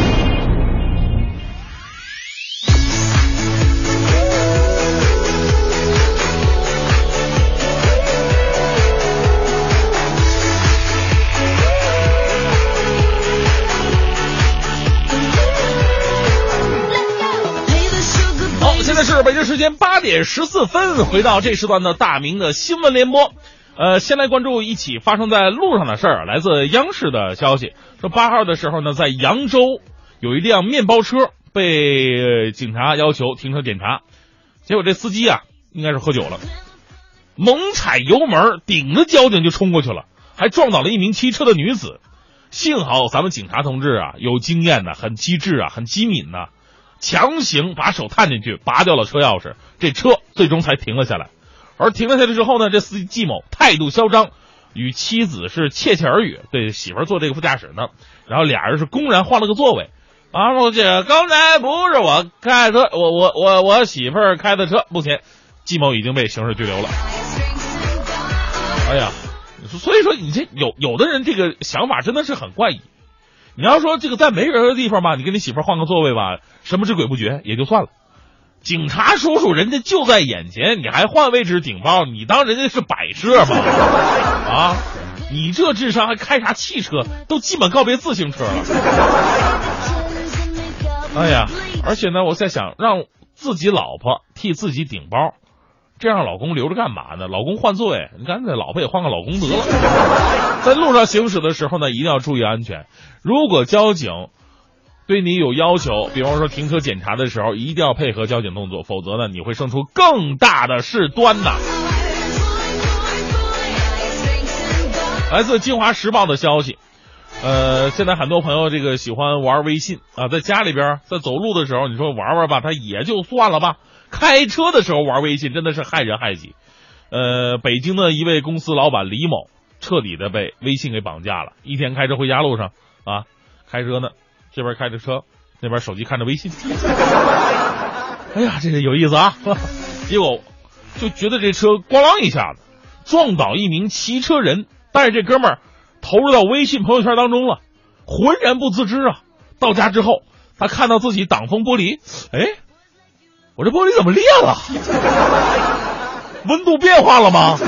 时间八点十四分，回到这时段的大明的新闻联播。呃，先来关注一起发生在路上的事儿。来自央视的消息说，八号的时候呢，在扬州有一辆面包车被警察要求停车检查，结果这司机啊应该是喝酒了，猛踩油门，顶着交警就冲过去了，还撞倒了一名骑车的女子。幸好咱们警察同志啊有经验的，很机智啊，很机敏呐、强行把手探进去，拔掉了车钥匙，这车最终才停了下来。而停了下来之后呢，这司机季某态度嚣张，与妻子是窃窃耳语，对媳妇儿坐这个副驾驶呢，然后俩人是公然换了个座位。啊，我这刚才不是我开车，我我我我媳妇儿开的车。目前，季某已经被刑事拘留了。哎呀，所以说你这有有的人这个想法真的是很怪异。你要说这个在没人的地方吧，你跟你媳妇换个座位吧，神不知鬼不觉也就算了。警察叔叔，人家就在眼前，你还换位置顶包，你当人家是摆设吗？啊，你这智商还开啥汽车？都基本告别自行车了。哎呀，而且呢，我在想，让自己老婆替自己顶包，这样老公留着干嘛呢？老公换座位，你干脆老婆也换个老公得了。在路上行驶的时候呢，一定要注意安全。如果交警对你有要求，比方说停车检查的时候，一定要配合交警动作，否则呢，你会生出更大的事端呐。来自《京华时报》的消息，呃，现在很多朋友这个喜欢玩微信啊，在家里边在走路的时候，你说玩玩吧，他也就算了吧。开车的时候玩微信真的是害人害己。呃，北京的一位公司老板李某彻底的被微信给绑架了。一天开车回家路上啊，开车呢，这边开着车，那边手机看着微信。哎呀，这个有意思啊！结果就觉得这车咣啷一下子撞倒一名骑车人，但是这哥们儿投入到微信朋友圈当中了，浑然不自知啊。到家之后，他看到自己挡风玻璃，哎，我这玻璃怎么裂了？温度变化了吗？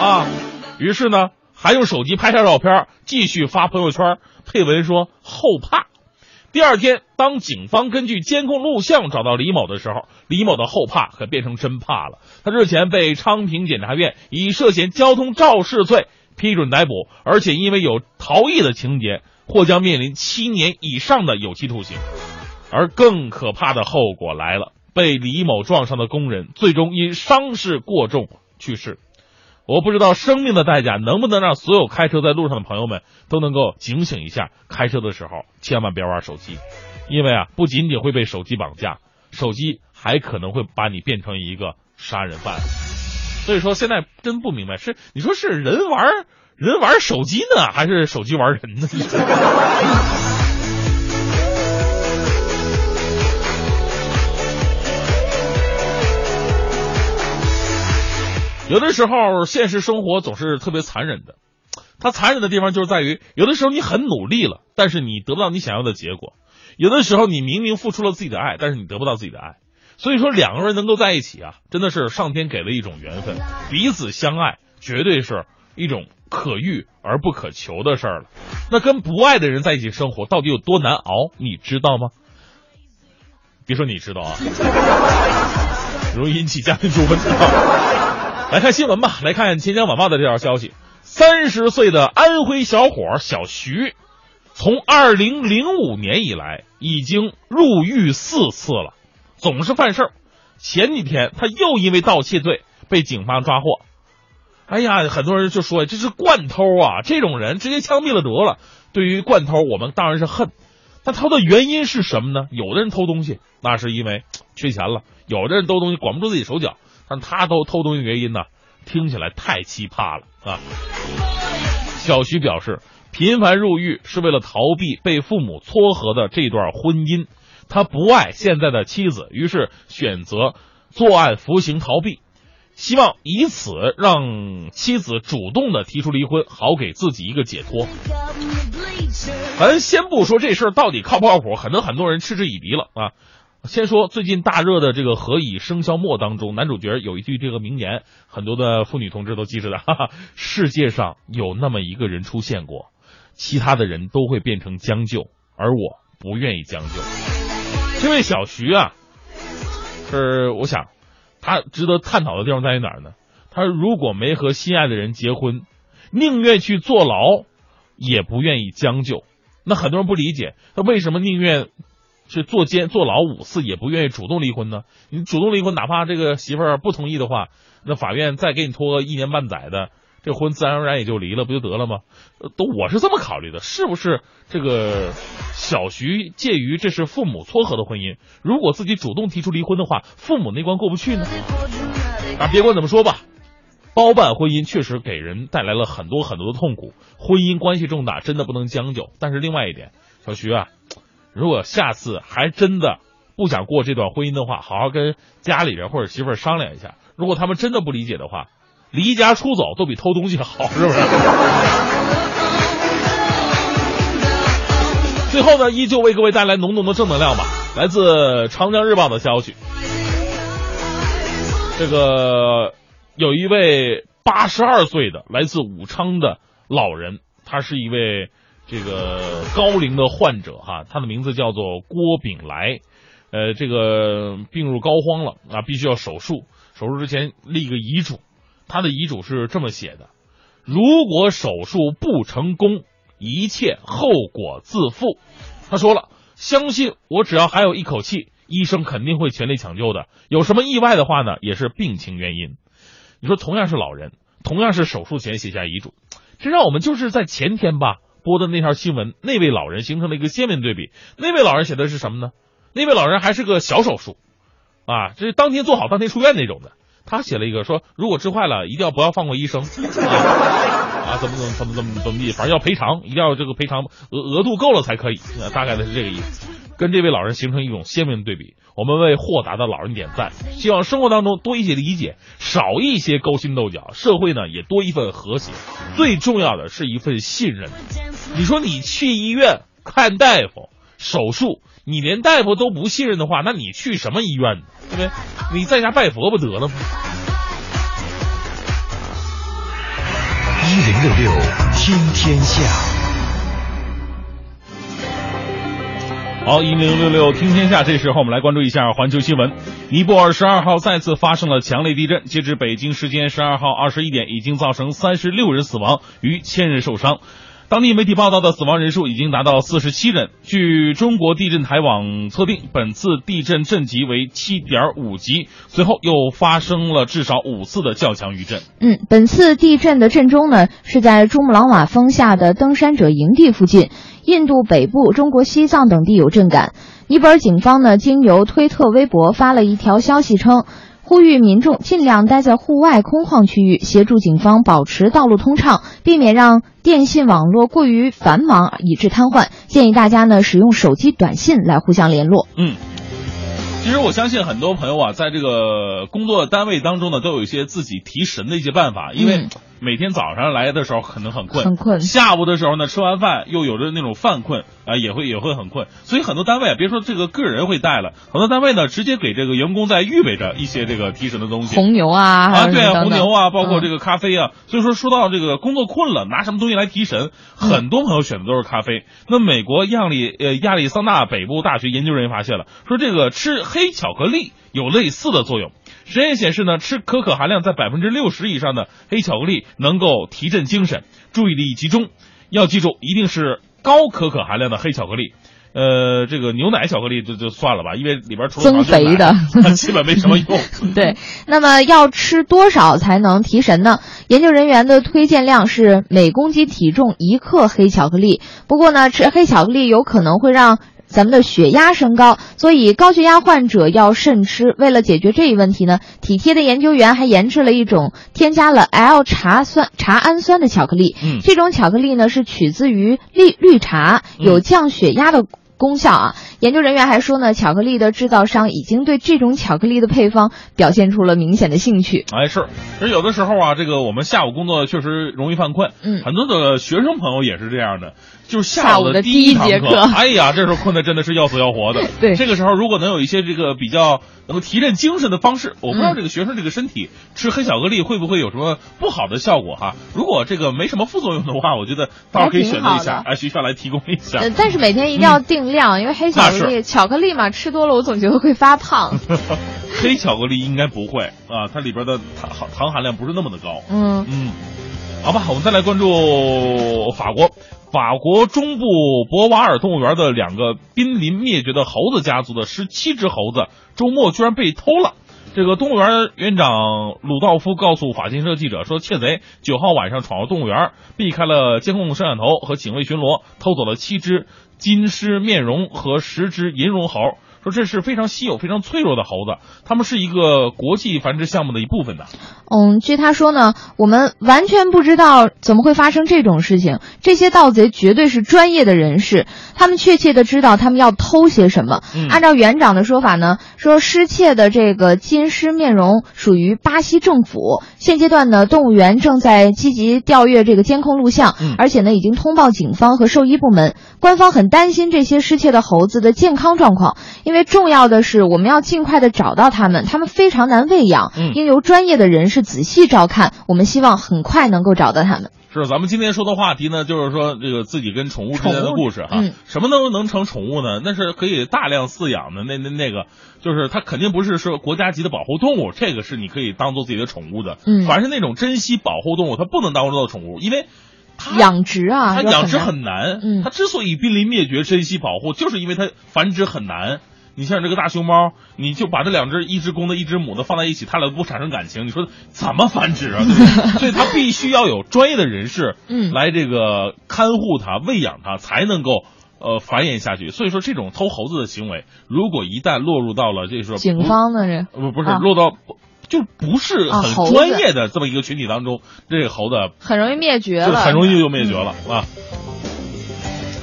啊，于是呢，还用手机拍下照片，继续发朋友圈，配文说后怕。第二天，当警方根据监控录像找到李某的时候，李某的后怕可变成真怕了。他日前被昌平检察院以涉嫌交通肇事罪批准逮捕，而且因为有逃逸的情节，或将面临七年以上的有期徒刑。而更可怕的后果来了，被李某撞上的工人最终因伤势过重去世。我不知道生命的代价能不能让所有开车在路上的朋友们都能够警醒一下，开车的时候千万别玩手机，因为啊，不仅仅会被手机绑架，手机还可能会把你变成一个杀人犯。所以说，现在真不明白是你说是人玩人玩手机呢，还是手机玩人呢？有的时候现实生活总是特别残忍的，它残忍的地方就是在于，有的时候你很努力了，但是你得不到你想要的结果；有的时候你明明付出了自己的爱，但是你得不到自己的爱。所以说，两个人能够在一起啊，真的是上天给了一种缘分，彼此相爱，绝对是一种可遇而不可求的事儿了。那跟不爱的人在一起生活，到底有多难熬，你知道吗？别说你知道啊，容易引起家庭纠纷。来看新闻吧，来看《钱江晚报》的这条消息：三十岁的安徽小伙小徐，从二零零五年以来已经入狱四次了，总是犯事儿。前几天他又因为盗窃罪被警方抓获。哎呀，很多人就说这是惯偷啊，这种人直接枪毙了得了。对于惯偷，我们当然是恨。那偷的原因是什么呢？有的人偷东西，那是因为缺钱了；有的人偷东西管不住自己手脚。但他都偷东西原因呢，听起来太奇葩了啊！小徐表示，频繁入狱是为了逃避被父母撮合的这段婚姻。他不爱现在的妻子，于是选择作案服刑逃避，希望以此让妻子主动的提出离婚，好给自己一个解脱。咱先不说这事儿到底靠不靠谱，可能很多人嗤之以鼻了啊。先说最近大热的这个《何以笙箫默》当中，男主角有一句这个名言，很多的妇女同志都记着的：哈哈，世界上有那么一个人出现过，其他的人都会变成将就，而我不愿意将就。这位小徐啊，是我想他值得探讨的地方在于哪儿呢？他如果没和心爱的人结婚，宁愿去坐牢，也不愿意将就。那很多人不理解，他为什么宁愿？是坐监坐牢五次也不愿意主动离婚呢？你主动离婚，哪怕这个媳妇儿不同意的话，那法院再给你拖个一年半载的，这婚自然而然也就离了，不就得了吗？都我是这么考虑的，是不是这个小徐介于这是父母撮合的婚姻，如果自己主动提出离婚的话，父母那关过不去呢？啊，别管怎么说吧，包办婚姻确实给人带来了很多很多的痛苦，婚姻关系重大，真的不能将就。但是另外一点，小徐啊。如果下次还真的不想过这段婚姻的话，好好跟家里人或者媳妇儿商量一下。如果他们真的不理解的话，离家出走都比偷东西好，是不是？最后呢，依旧为各位带来浓浓的正能量吧。来自《长江日报》的消息，这个有一位八十二岁的来自武昌的老人，他是一位。这个高龄的患者哈，他的名字叫做郭炳来，呃，这个病入膏肓了啊，必须要手术。手术之前立个遗嘱，他的遗嘱是这么写的：如果手术不成功，一切后果自负。他说了，相信我，只要还有一口气，医生肯定会全力抢救的。有什么意外的话呢，也是病情原因。你说，同样是老人，同样是手术前写下遗嘱，这让我们就是在前天吧。播的那条新闻，那位老人形成了一个鲜明对比。那位老人写的是什么呢？那位老人还是个小手术，啊，这是当天做好当天出院那种的。他写了一个说，如果治坏了，一定要不要放过医生啊，怎么怎么怎么怎么怎么地，反正要赔偿，一定要这个赔偿额额度够了才可以。大概的是这个意思。跟这位老人形成一种鲜明对比。我们为豁达的老人点赞，希望生活当中多一些理解，少一些勾心斗角，社会呢也多一份和谐。最重要的是一份信任。你说你去医院看大夫手术，你连大夫都不信任的话，那你去什么医院呢？对不对？你在家拜佛不得了吗？一零六六听天下。好，一零六六听天下，这时候我们来关注一下环球新闻。尼泊尔十二号再次发生了强烈地震，截至北京时间十二号二十一点，已经造成三十六人死亡，逾千人受伤。当地媒体报道的死亡人数已经达到四十七人。据中国地震台网测定，本次地震震级为七点五级，随后又发生了至少五次的较强余震。嗯，本次地震的震中呢，是在珠穆朗玛峰下的登山者营地附近，印度北部、中国西藏等地有震感。尼泊尔警方呢，经由推特、微博发了一条消息称。呼吁民众尽量待在户外空旷区域，协助警方保持道路通畅，避免让电信网络过于繁忙以致瘫痪。建议大家呢使用手机短信来互相联络。嗯，其实我相信很多朋友啊，在这个工作单位当中呢，都有一些自己提神的一些办法，因为嗯每天早上来的时候可能很困，很困下午的时候呢，吃完饭又有着那种犯困啊、也会也会很困，所以很多单位啊，别说这个个人会带了，很多单位呢直接给这个员工在预备着一些这个提神的东西，红牛啊，啊，对啊，红牛啊，包括这嗯个咖啡啊，所以说说到这个工作困了，拿什么东西来提神？很多朋友选的都是咖啡。那美国亚利呃亚利桑那北部大学研究人员发现了，说这个吃黑巧克力有类似的作用。实验显示呢，吃可可含量在百分之六十以上的黑巧克力能够提振精神、注意力集中。要记住，一定是高可可含量的黑巧克力。呃，这个牛奶巧克力就就算了吧，因为里边除了增肥的 它基本没什么用。对，那么要吃多少才能提神呢？研究人员的推荐量是每公斤体重一克黑巧克力。不过呢，吃黑巧克力有可能会让咱们的血压升高，所以高血压患者要慎吃。为了解决这一问题呢，体贴的研究员还研制了一种添加了 L 茶酸茶氨酸的巧克力。嗯这种巧克力呢是取自于绿绿茶，有降血压的功效啊。研究人员还说呢，巧克力的制造商已经对这种巧克力的配方表现出了明显的兴趣。哎，是，其实有的时候啊，这个我们下午工作确实容易犯困，嗯很多的学生朋友也是这样的，就是下午的第第一节堂课，课哎呀，这时候困的真的是要死要活的。对这个时候如果能有一些这个比较能够提振精神的方式，我不知道嗯这个学生这个身体吃黑巧克力会不会有什么不好的效果哈？如果这个没什么副作用的话，我觉得到时候可以选择一下，哎，学校来提供一下。呃，但是每天一定要定量，因为黑巧克力，巧克力嘛，吃多了我总觉得会发胖。黑巧克力应该不会啊，它里边的糖糖含量不是那么的高。嗯，嗯，好吧，我们再来关注法国。法国中部博瓦尔动物园的两个濒临灭绝的猴子家族的十七只猴子，周末居然被偷了。这个动物园园长鲁道夫告诉法新社记者说，窃贼九号晚上闯入动物园，避开了监控摄像头和警卫巡逻，偷走了七只金狮面容和十只银绒猴。说这是非常稀有、非常脆弱的猴子，它们是一个国际繁殖项目的一部分的。嗯，据他说呢，我们完全不知道怎么会发生这种事情。这些盗贼绝对是专业的人士，他们确切的知道他们要偷些什么。嗯按照园长的说法呢，说失窃的这个金狮面容属于巴西政府。现阶段呢，动物园正在积极调阅这个监控录像，嗯而且呢，已经通报警方和兽医部门。官方很担心这些失窃的猴子的健康状况，因为重要的是我们要尽快的找到它们，它们非常难喂养，嗯应由专业的人士仔细照看。我们希望很快能够找到它们。是，咱们今天说的话题呢，就是说这个自己跟宠物之间的故事哈。嗯什么能能成宠物呢？那是可以大量饲养的，那那那个，就是它肯定不是说国家级的保护动物，这个是你可以当做自己的宠物的。嗯反而是那种珍稀保护动物，它不能当做宠物，因为它养殖啊，它养殖很难很难。嗯它之所以濒临灭绝、珍稀保护，就是因为它繁殖很难。你像这个大熊猫，你就把这两只一只公的、一只母的放在一起，它俩不产生感情，你说怎么繁殖啊？对不对？所以它必须要有专业的人士，嗯来这个看护它、喂养它，才能够呃繁衍下去。所以说，这种偷猴子的行为，如果一旦落入到了这说警方的这呃不不是啊落到就不是很专业的这么一个群体当中，这个猴子很容易灭绝就了，很容易就灭绝了、啊。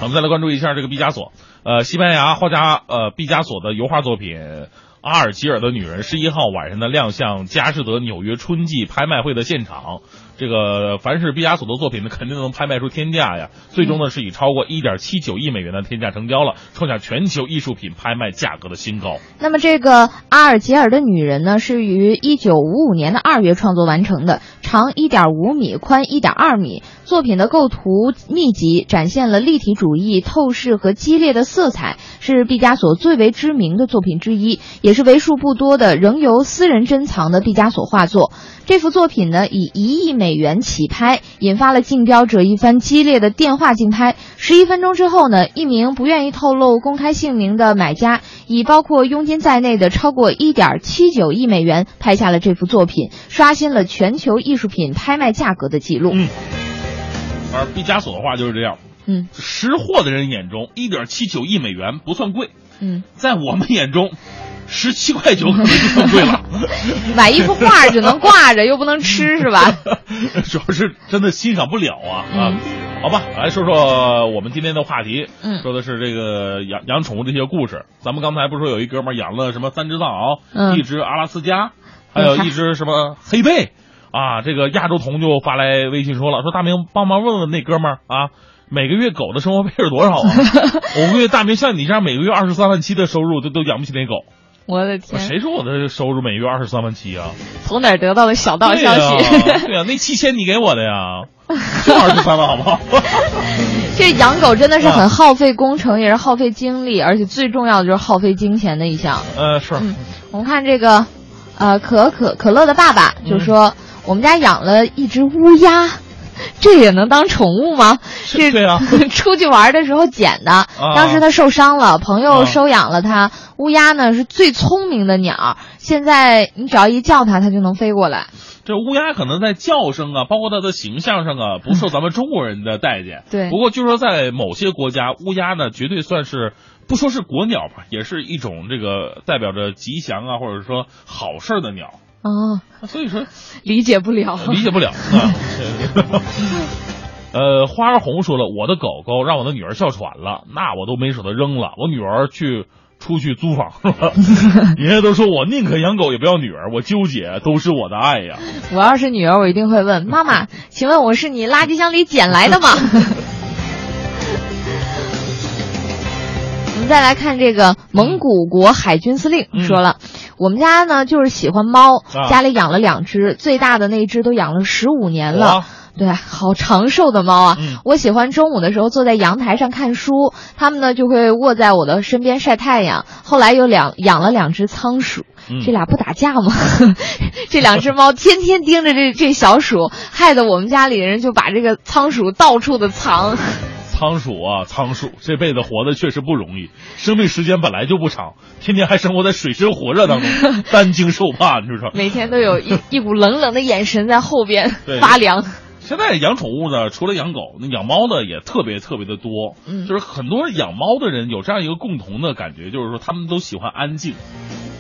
我们再来关注一下这个毕加索，呃，西班牙画家呃毕加索的油画作品《阿尔及尔的女人》十一号晚上的亮相佳士得纽约春季拍卖会的现场。这个凡是毕加索的作品呢，肯定能拍卖出天价呀。最终呢，是以超过一点七九亿美元的天价成交了，创下全球艺术品拍卖价格的新高。那么这个阿尔及尔的女人呢，是于一九五五年的二月创作完成的，长一点五米，宽一点二米。作品的构图密集，展现了立体主义、透视和激烈的色彩，是毕加索最为知名的作品之一，也是为数不多的仍由私人珍藏的毕加索画作。这幅作品呢，以一亿美元起拍，引发了竞标者一番激烈的电话竞拍。十一分钟之后呢，一名不愿意透露公开姓名的买家，以包括佣金在内的超过一点七九亿美元拍下了这幅作品，刷新了全球艺术品拍卖价格的记录。嗯而毕加索的话就是这样，嗯识货的人眼中，一点七九亿美元不算贵，嗯，在我们眼中，十七块九可能就算贵了。买一幅画只能挂着，又不能吃，是吧？主要是真的欣赏不了啊啊！嗯好吧，来说说我们今天的话题，嗯说的是这个养养宠物这些故事。咱们刚才不是说有一哥们儿养了什么三只藏獒，嗯一只阿拉斯加，还有一只什么黑贝啊？这个亚洲童就发来微信说了，说大明帮忙问问那哥们儿啊，每个月狗的生活费是多少啊？我估计大明像你这样每个月二十三万七的收入，都都养不起那狗。我的天，谁说我的收入每月二十三万七啊？从哪儿得到的小道消息？对呀、那七千你给我的呀，就二十三万好不好？这养狗真的是很耗费工程，也是耗费精力，而且最重要的就是耗费金钱的一项。呃，是，嗯，我们看这个，呃，可可可乐的爸爸就说，我们家养了一只乌鸦，这也能当宠物吗？这对啊 出去玩的时候捡的，当时它受伤了，朋友啊收养了它。乌鸦呢是最聪明的鸟，现在你只要一叫它，它就能飞过来。这乌鸦可能在叫声啊，包括它的形象上啊，不受咱们中国人的待见。对不过据说在某些国家，乌鸦呢绝对算是不说是国鸟吧，也是一种这个代表着吉祥啊，或者说好事儿的鸟。哦，所以说理解不了，理解不了啊。呃，花儿红说了，我的狗狗让我的女儿哮喘了，那我都没舍得扔了。我女儿去出去租房了，人家都说我宁可养狗也不要女儿，我纠结，都是我的爱呀。我要是女儿，我一定会问妈妈：“请问我是你垃圾箱里捡来的吗？” 我们再来看这个蒙古国海军司令说了，我们家呢就是喜欢猫，啊家里养了两只，最大的那只都养了十五年了。对，好长寿的猫啊！嗯我喜欢中午的时候坐在阳台上看书，它们呢就会卧在我的身边晒太阳。后来又两养了两只仓鼠，嗯这俩不打架吗？这两只猫天天盯着这这小鼠，害得我们家里人就把这个仓鼠到处的藏。仓鼠啊，仓鼠这辈子活的确实不容易，生命时间本来就不长，天天还生活在水深火热当中，担惊受怕，你说。每天都有一一股冷冷的眼神在后边发凉。现在养宠物呢，除了养狗，那养猫的也特别特别的多。嗯就是很多养猫的人有这样一个共同的感觉，就是说他们都喜欢安静。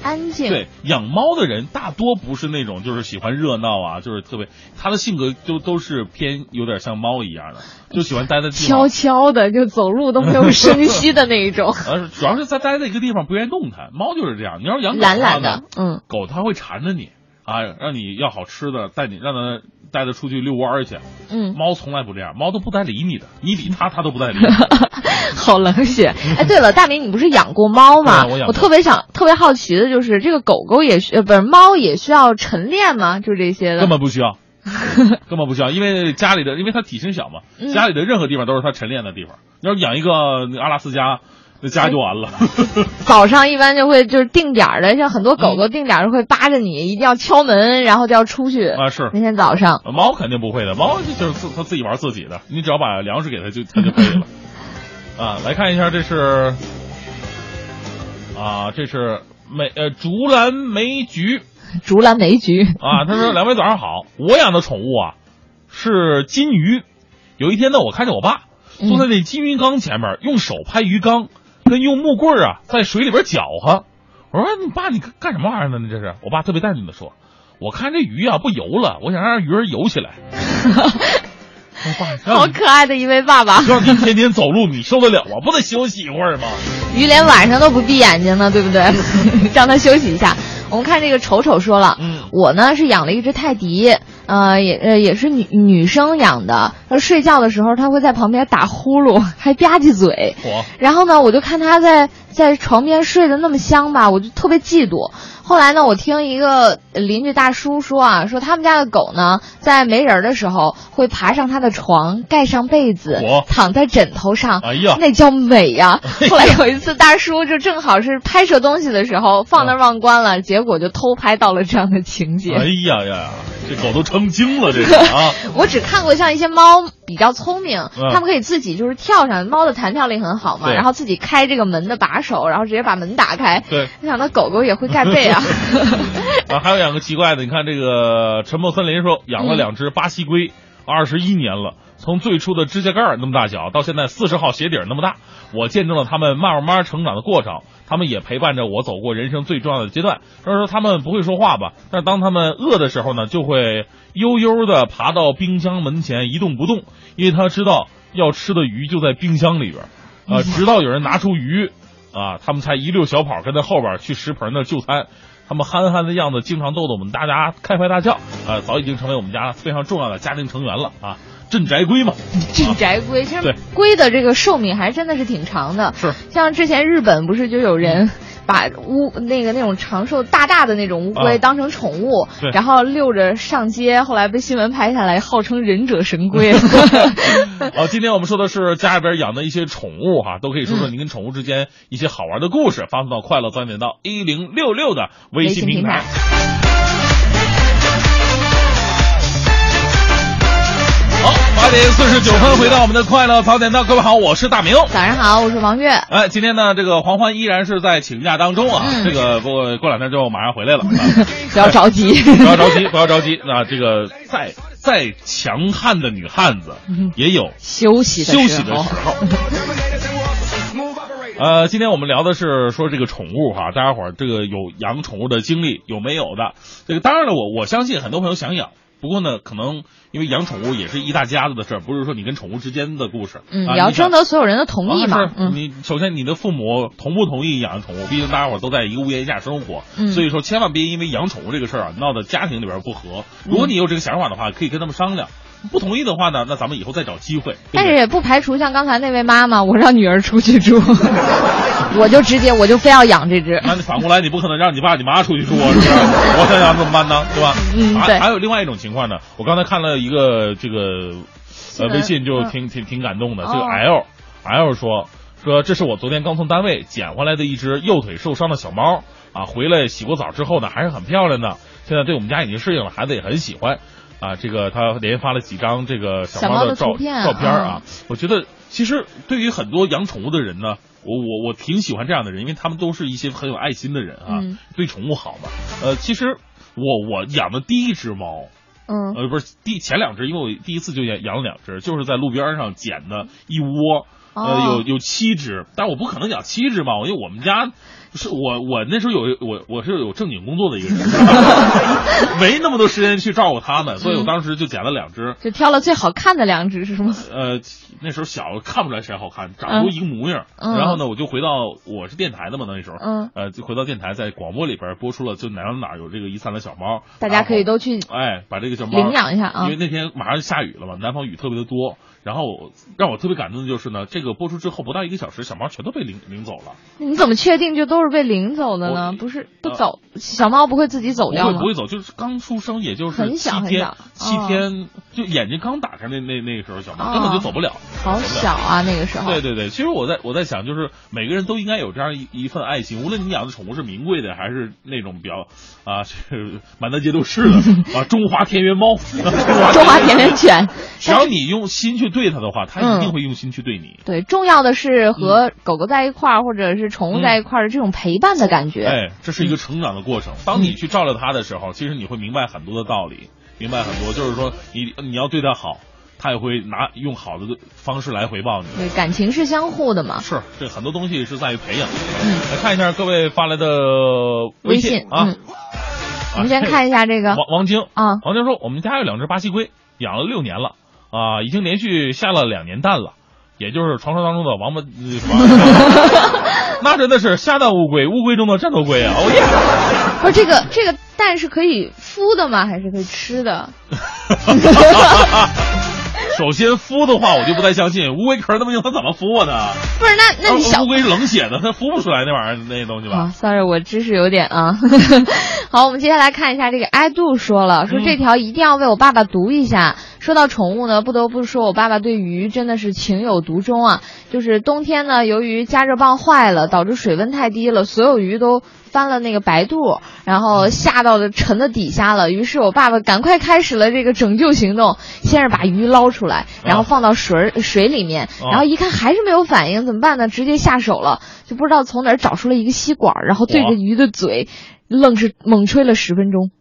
安静，对，养猫的人大多不是那种就是喜欢热闹啊，就是特别他的性格就都是偏有点像猫一样的，就喜欢待在地悄方。悄的就走路都没有声息的那一种，呃，主要是在待在一个地方不愿意动弹。猫就是这样，你要是养狗懒懒的，嗯，狗它会缠着你啊，让你要好吃的，带你让它带它出去遛弯儿去。嗯，猫从来不这样，猫都不带理你的，你理它，它都不带理你。好冷血。哎，对了，大明，你不是养过猫吗？对我特别想、特别好奇的就是，这个狗狗也需呃不是猫也需要晨练吗？就这些的。根本不需要，根本不需要，因为家里的，因为它体型小嘛，嗯家里的任何地方都是它晨练的地方。你要是养一个阿拉斯加，那家就完了。早上一般就会就是定点儿的，像很多狗嗯狗定点儿会扒着你，一定要敲门，然后就要出去。啊，是那天早上，猫肯定不会的，猫就就是自它自己玩自己的，你只要把粮食给它就它就可以了。啊，来看一下，这是啊，这是梅呃竹篮梅菊 竹篮梅菊，啊，他说两位早上好，我养的宠物啊是金鱼。有一天呢，我看见我爸坐在那金鱼缸前面，用手拍鱼缸，跟用木棍啊在水里边搅和。我说：“你爸，你干什么玩意儿呢？你这是？”我爸特别淡定的说：“我看这鱼啊不游了，我想让鱼儿游起来。” 好可爱的一位爸爸。让你天天走路，你受得了吗？不得休息一会儿吗？鱼连晚上都不闭眼睛呢，对不对？让他休息一下。我们看这个丑丑说了，嗯我呢是养了一只泰迪，呃，也呃也是女女生养的。她睡觉的时候，她会在旁边打呼噜，还吧唧嘴。然后呢，我就看她在在床边睡得那么香吧，我就特别嫉妒。后来呢，我听一个邻居大叔说啊，说他们家的狗呢，在没人的时候会爬上他的床，盖上被子嚯，躺在枕头上，哎呀。那叫美呀、后来有一次，大叔就正好是拍摄东西的时候，放那儿忘关了，结果就偷拍到了这样的情节。哎呀呀，这狗都成精了，这是 啊！我只看过像一些猫比较聪明，嗯。它们可以自己就是跳上，猫的弹跳力很好嘛，然后自己开这个门的把手，然后直接把门打开。对，没想到狗狗也会盖被啊。啊，还有两个奇怪的，你看这个沉默森林说养了两只巴西龟，二十一年了，从最初的指甲盖那么大小，到现在四十号鞋底那么大，我见证了他们慢慢成长的过程。他们也陪伴着我走过人生最重要的阶段。要说他们不会说话吧，但当他们饿的时候呢，就会悠悠的爬到冰箱门前一动不动，因为他知道要吃的鱼就在冰箱里边。啊，直到有人拿出鱼，啊，他们才一溜小跑跟在后边去食盆那儿就餐。他们憨憨的样子，经常逗得我们大家开怀大笑。啊，早已经成为我们家非常重要的家庭成员了啊，镇宅龟嘛。镇宅龟，其对实龟的这个寿命还真的是挺长的。是，像之前日本不是就有人把乌那个那种长寿大大的那种乌龟啊当成宠物，对然后遛着上街，后来被新闻拍下来，号称忍者神龟。哦，今天我们说的是家里边养的一些宠物哈，都可以说说您跟宠物之间一些好玩的故事，发送到快乐钻点到一零六六的微信平台。点四十九分，回到我们的快乐早点到，各位好，我是大明。早上好，我是王悦。哎，今天呢，这个黄欢依然是在请假当中啊，嗯这个不过过两天就马上回来了，啊不要着急，不要着急，不要着急。那这个再再强悍的女汉子也有休息的休息的时候时候。呃，今天我们聊的是说这个宠物哈，大家伙儿这个有养宠物的经历有没有的？这个当然了，我我相信很多朋友想养，不过呢，可能因为养宠物也是一大家子的事儿，不是说你跟宠物之间的故事。嗯，啊也要征得所有人的同意嘛啊。嗯，你首先你的父母同不同意养宠物？毕竟大家伙都在一个屋檐下生活，嗯所以说千万别因为养宠物这个事儿啊闹得家庭里边不和。如果你有这个想法的话，可以跟他们商量。不同意的话呢，那咱们以后再找机会。但是也不排除像刚才那位妈妈，我让女儿出去住，我就直接我就非要养这只。那你反过来，你不可能让你爸你妈出去住啊，是不是？我想想怎么办呢？对吧？嗯对还还有另外一种情况呢，我刚才看了一个这个呃微信，就嗯挺挺挺感动的。这个哦 L L 说说这是我昨天刚从单位捡回来的一只右腿受伤的小猫啊，回来洗过澡之后呢，还是很漂亮的。现在对我们家已经适应了，孩子也很喜欢。啊，这个他连发了几张这个小小猫的的照照片啊嗯，我觉得其实对于很多养宠物的人呢，我我我挺喜欢这样的人，因为他们都是一些很有爱心的人啊，嗯对宠物好嘛。呃，其实我我养的第一只猫，嗯呃，不是第前两只，因为我第一次就养养了两只，就是在路边上捡的一窝，呃，哦有有七只，但我不可能养七只嘛，因为我们家是我我那时候有我我是有正经工作的一个人，没那么多时间去照顾它们，所以我当时就捡了两只。就挑了最好看的两只是吗？呃，那时候小看不出来谁好看，长出一个模样。嗯然后呢，我就回到我是电台的嘛，那时候，嗯呃，就回到电台，在广播里边播出了，就哪儿哪儿有这个遗散的小猫，大家可以都去哎把这个小猫领养一下啊因为那天马上就下雨了嘛，南方雨特别的多。然后让我特别感动的就是呢，这个播出之后不到一个小时，小猫全都被领领走了。你怎么确定就都是被领走的呢？不是不走，小猫不会自己走掉吗？会不会走，就是刚出生，也就是很七天小很小，七哦天就眼睛刚打开那那那个时候，小猫哦根本就走不了。好小啊，那个时候。对对对，其实我在我在想，就是每个人都应该有这样一一份爱心，无论你养的宠物是名贵的，还是那种比较啊，是满大街都是的 啊，中华田园猫，中华田园犬。只要你用心去对它的话，它一定会用心去对你。对，重要的是和狗狗在一块儿，或者是宠物在一块儿的这种陪伴的感觉。哎，这是一个成长的过程。当你去照料它的时候，其实你会明白很多的道理，明白很多，就是说你你要对它好，它也会拿用好的方式来回报你。对，感情是相互的嘛。是，这很多东西是在于培养。嗯，来看一下各位发来的微信啊。嗯，我们先看一下这个王王晶啊，王晶说，我们家有两只巴西龟，养了六年了啊，已经连续下了两年蛋了，也就是传说当中的王八，呃 那真的是下蛋乌龟，乌龟中的战斗龟啊！哦耶！不是这个这个蛋是可以孵的吗？还是可以吃的？首先孵的话，我就不太相信乌龟壳那么硬，它怎么孵啊？它不是，那那你小乌龟冷血的，它孵不出来那玩意儿那些东西吧？啊，sorry，我知识有点啊。好，我们接下来看一下这个 i do 说了，说这条一定要为我爸爸读一下。说到宠物呢，不得不说我爸爸对鱼真的是情有独钟啊。就是冬天呢，由于加热棒坏了，导致水温太低了，所有鱼都翻了那个白肚，然后下到的沉的底下了。于是我爸爸赶快开始了这个拯救行动，先是把鱼捞出来，然后放到水水里面，然后一看还是没有反应，怎么办呢？直接下手了，就不知道从哪儿找出了一个吸管，然后对着鱼的嘴，愣是猛吹了十分钟，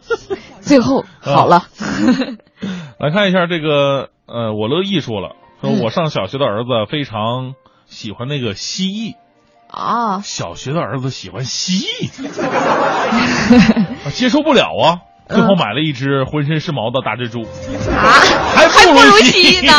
最后好了。来看一下这个呃，我乐意说了，说嗯我上小学的儿子非常喜欢那个蜥蜴，啊，小学的儿子喜欢蜥蜴，接受不了啊。最后买了一只浑身是毛的大蜘蛛，啊，还还不如蜥蜥蜴呢。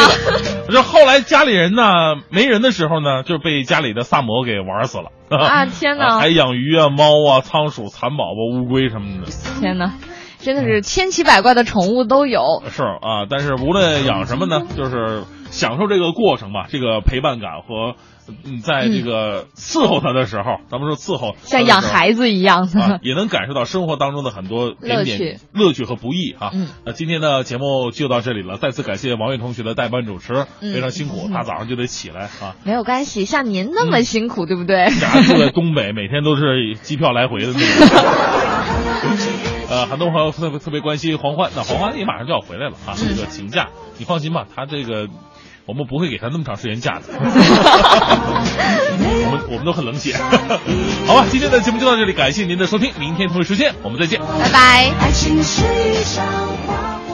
这 后来家里人呢没人的时候呢，就被家里的萨摩给玩死了。啊天哪。还养鱼啊、猫啊、仓鼠、蚕宝宝、乌龟什么的。天哪，真的是千奇百怪的宠物都有。是啊，但是无论养什么呢，就是享受这个过程吧，这个陪伴感和嗯，在这个伺候他的时候，咱们说伺候，像养孩子一样的。啊，也能感受到生活当中的很多点点乐趣乐趣和不易哈。嗯，那今天的节目就到这里了，再次感谢王悦同学的代班主持，嗯非常辛苦，他早上就得起来啊。没有关系，像您那么辛苦，对不对？家住在东北，每天都是机票来回的那种。呃，很多朋友特别特别关心黄欢，那黄欢也马上就要回来了啊，这个请假，你放心吧，他这个我们不会给他那么长时间假的，我们我们都很冷血。好吧，今天的节目就到这里，感谢您的收听，明天同一时间我们再见。拜拜。爱情是一场花。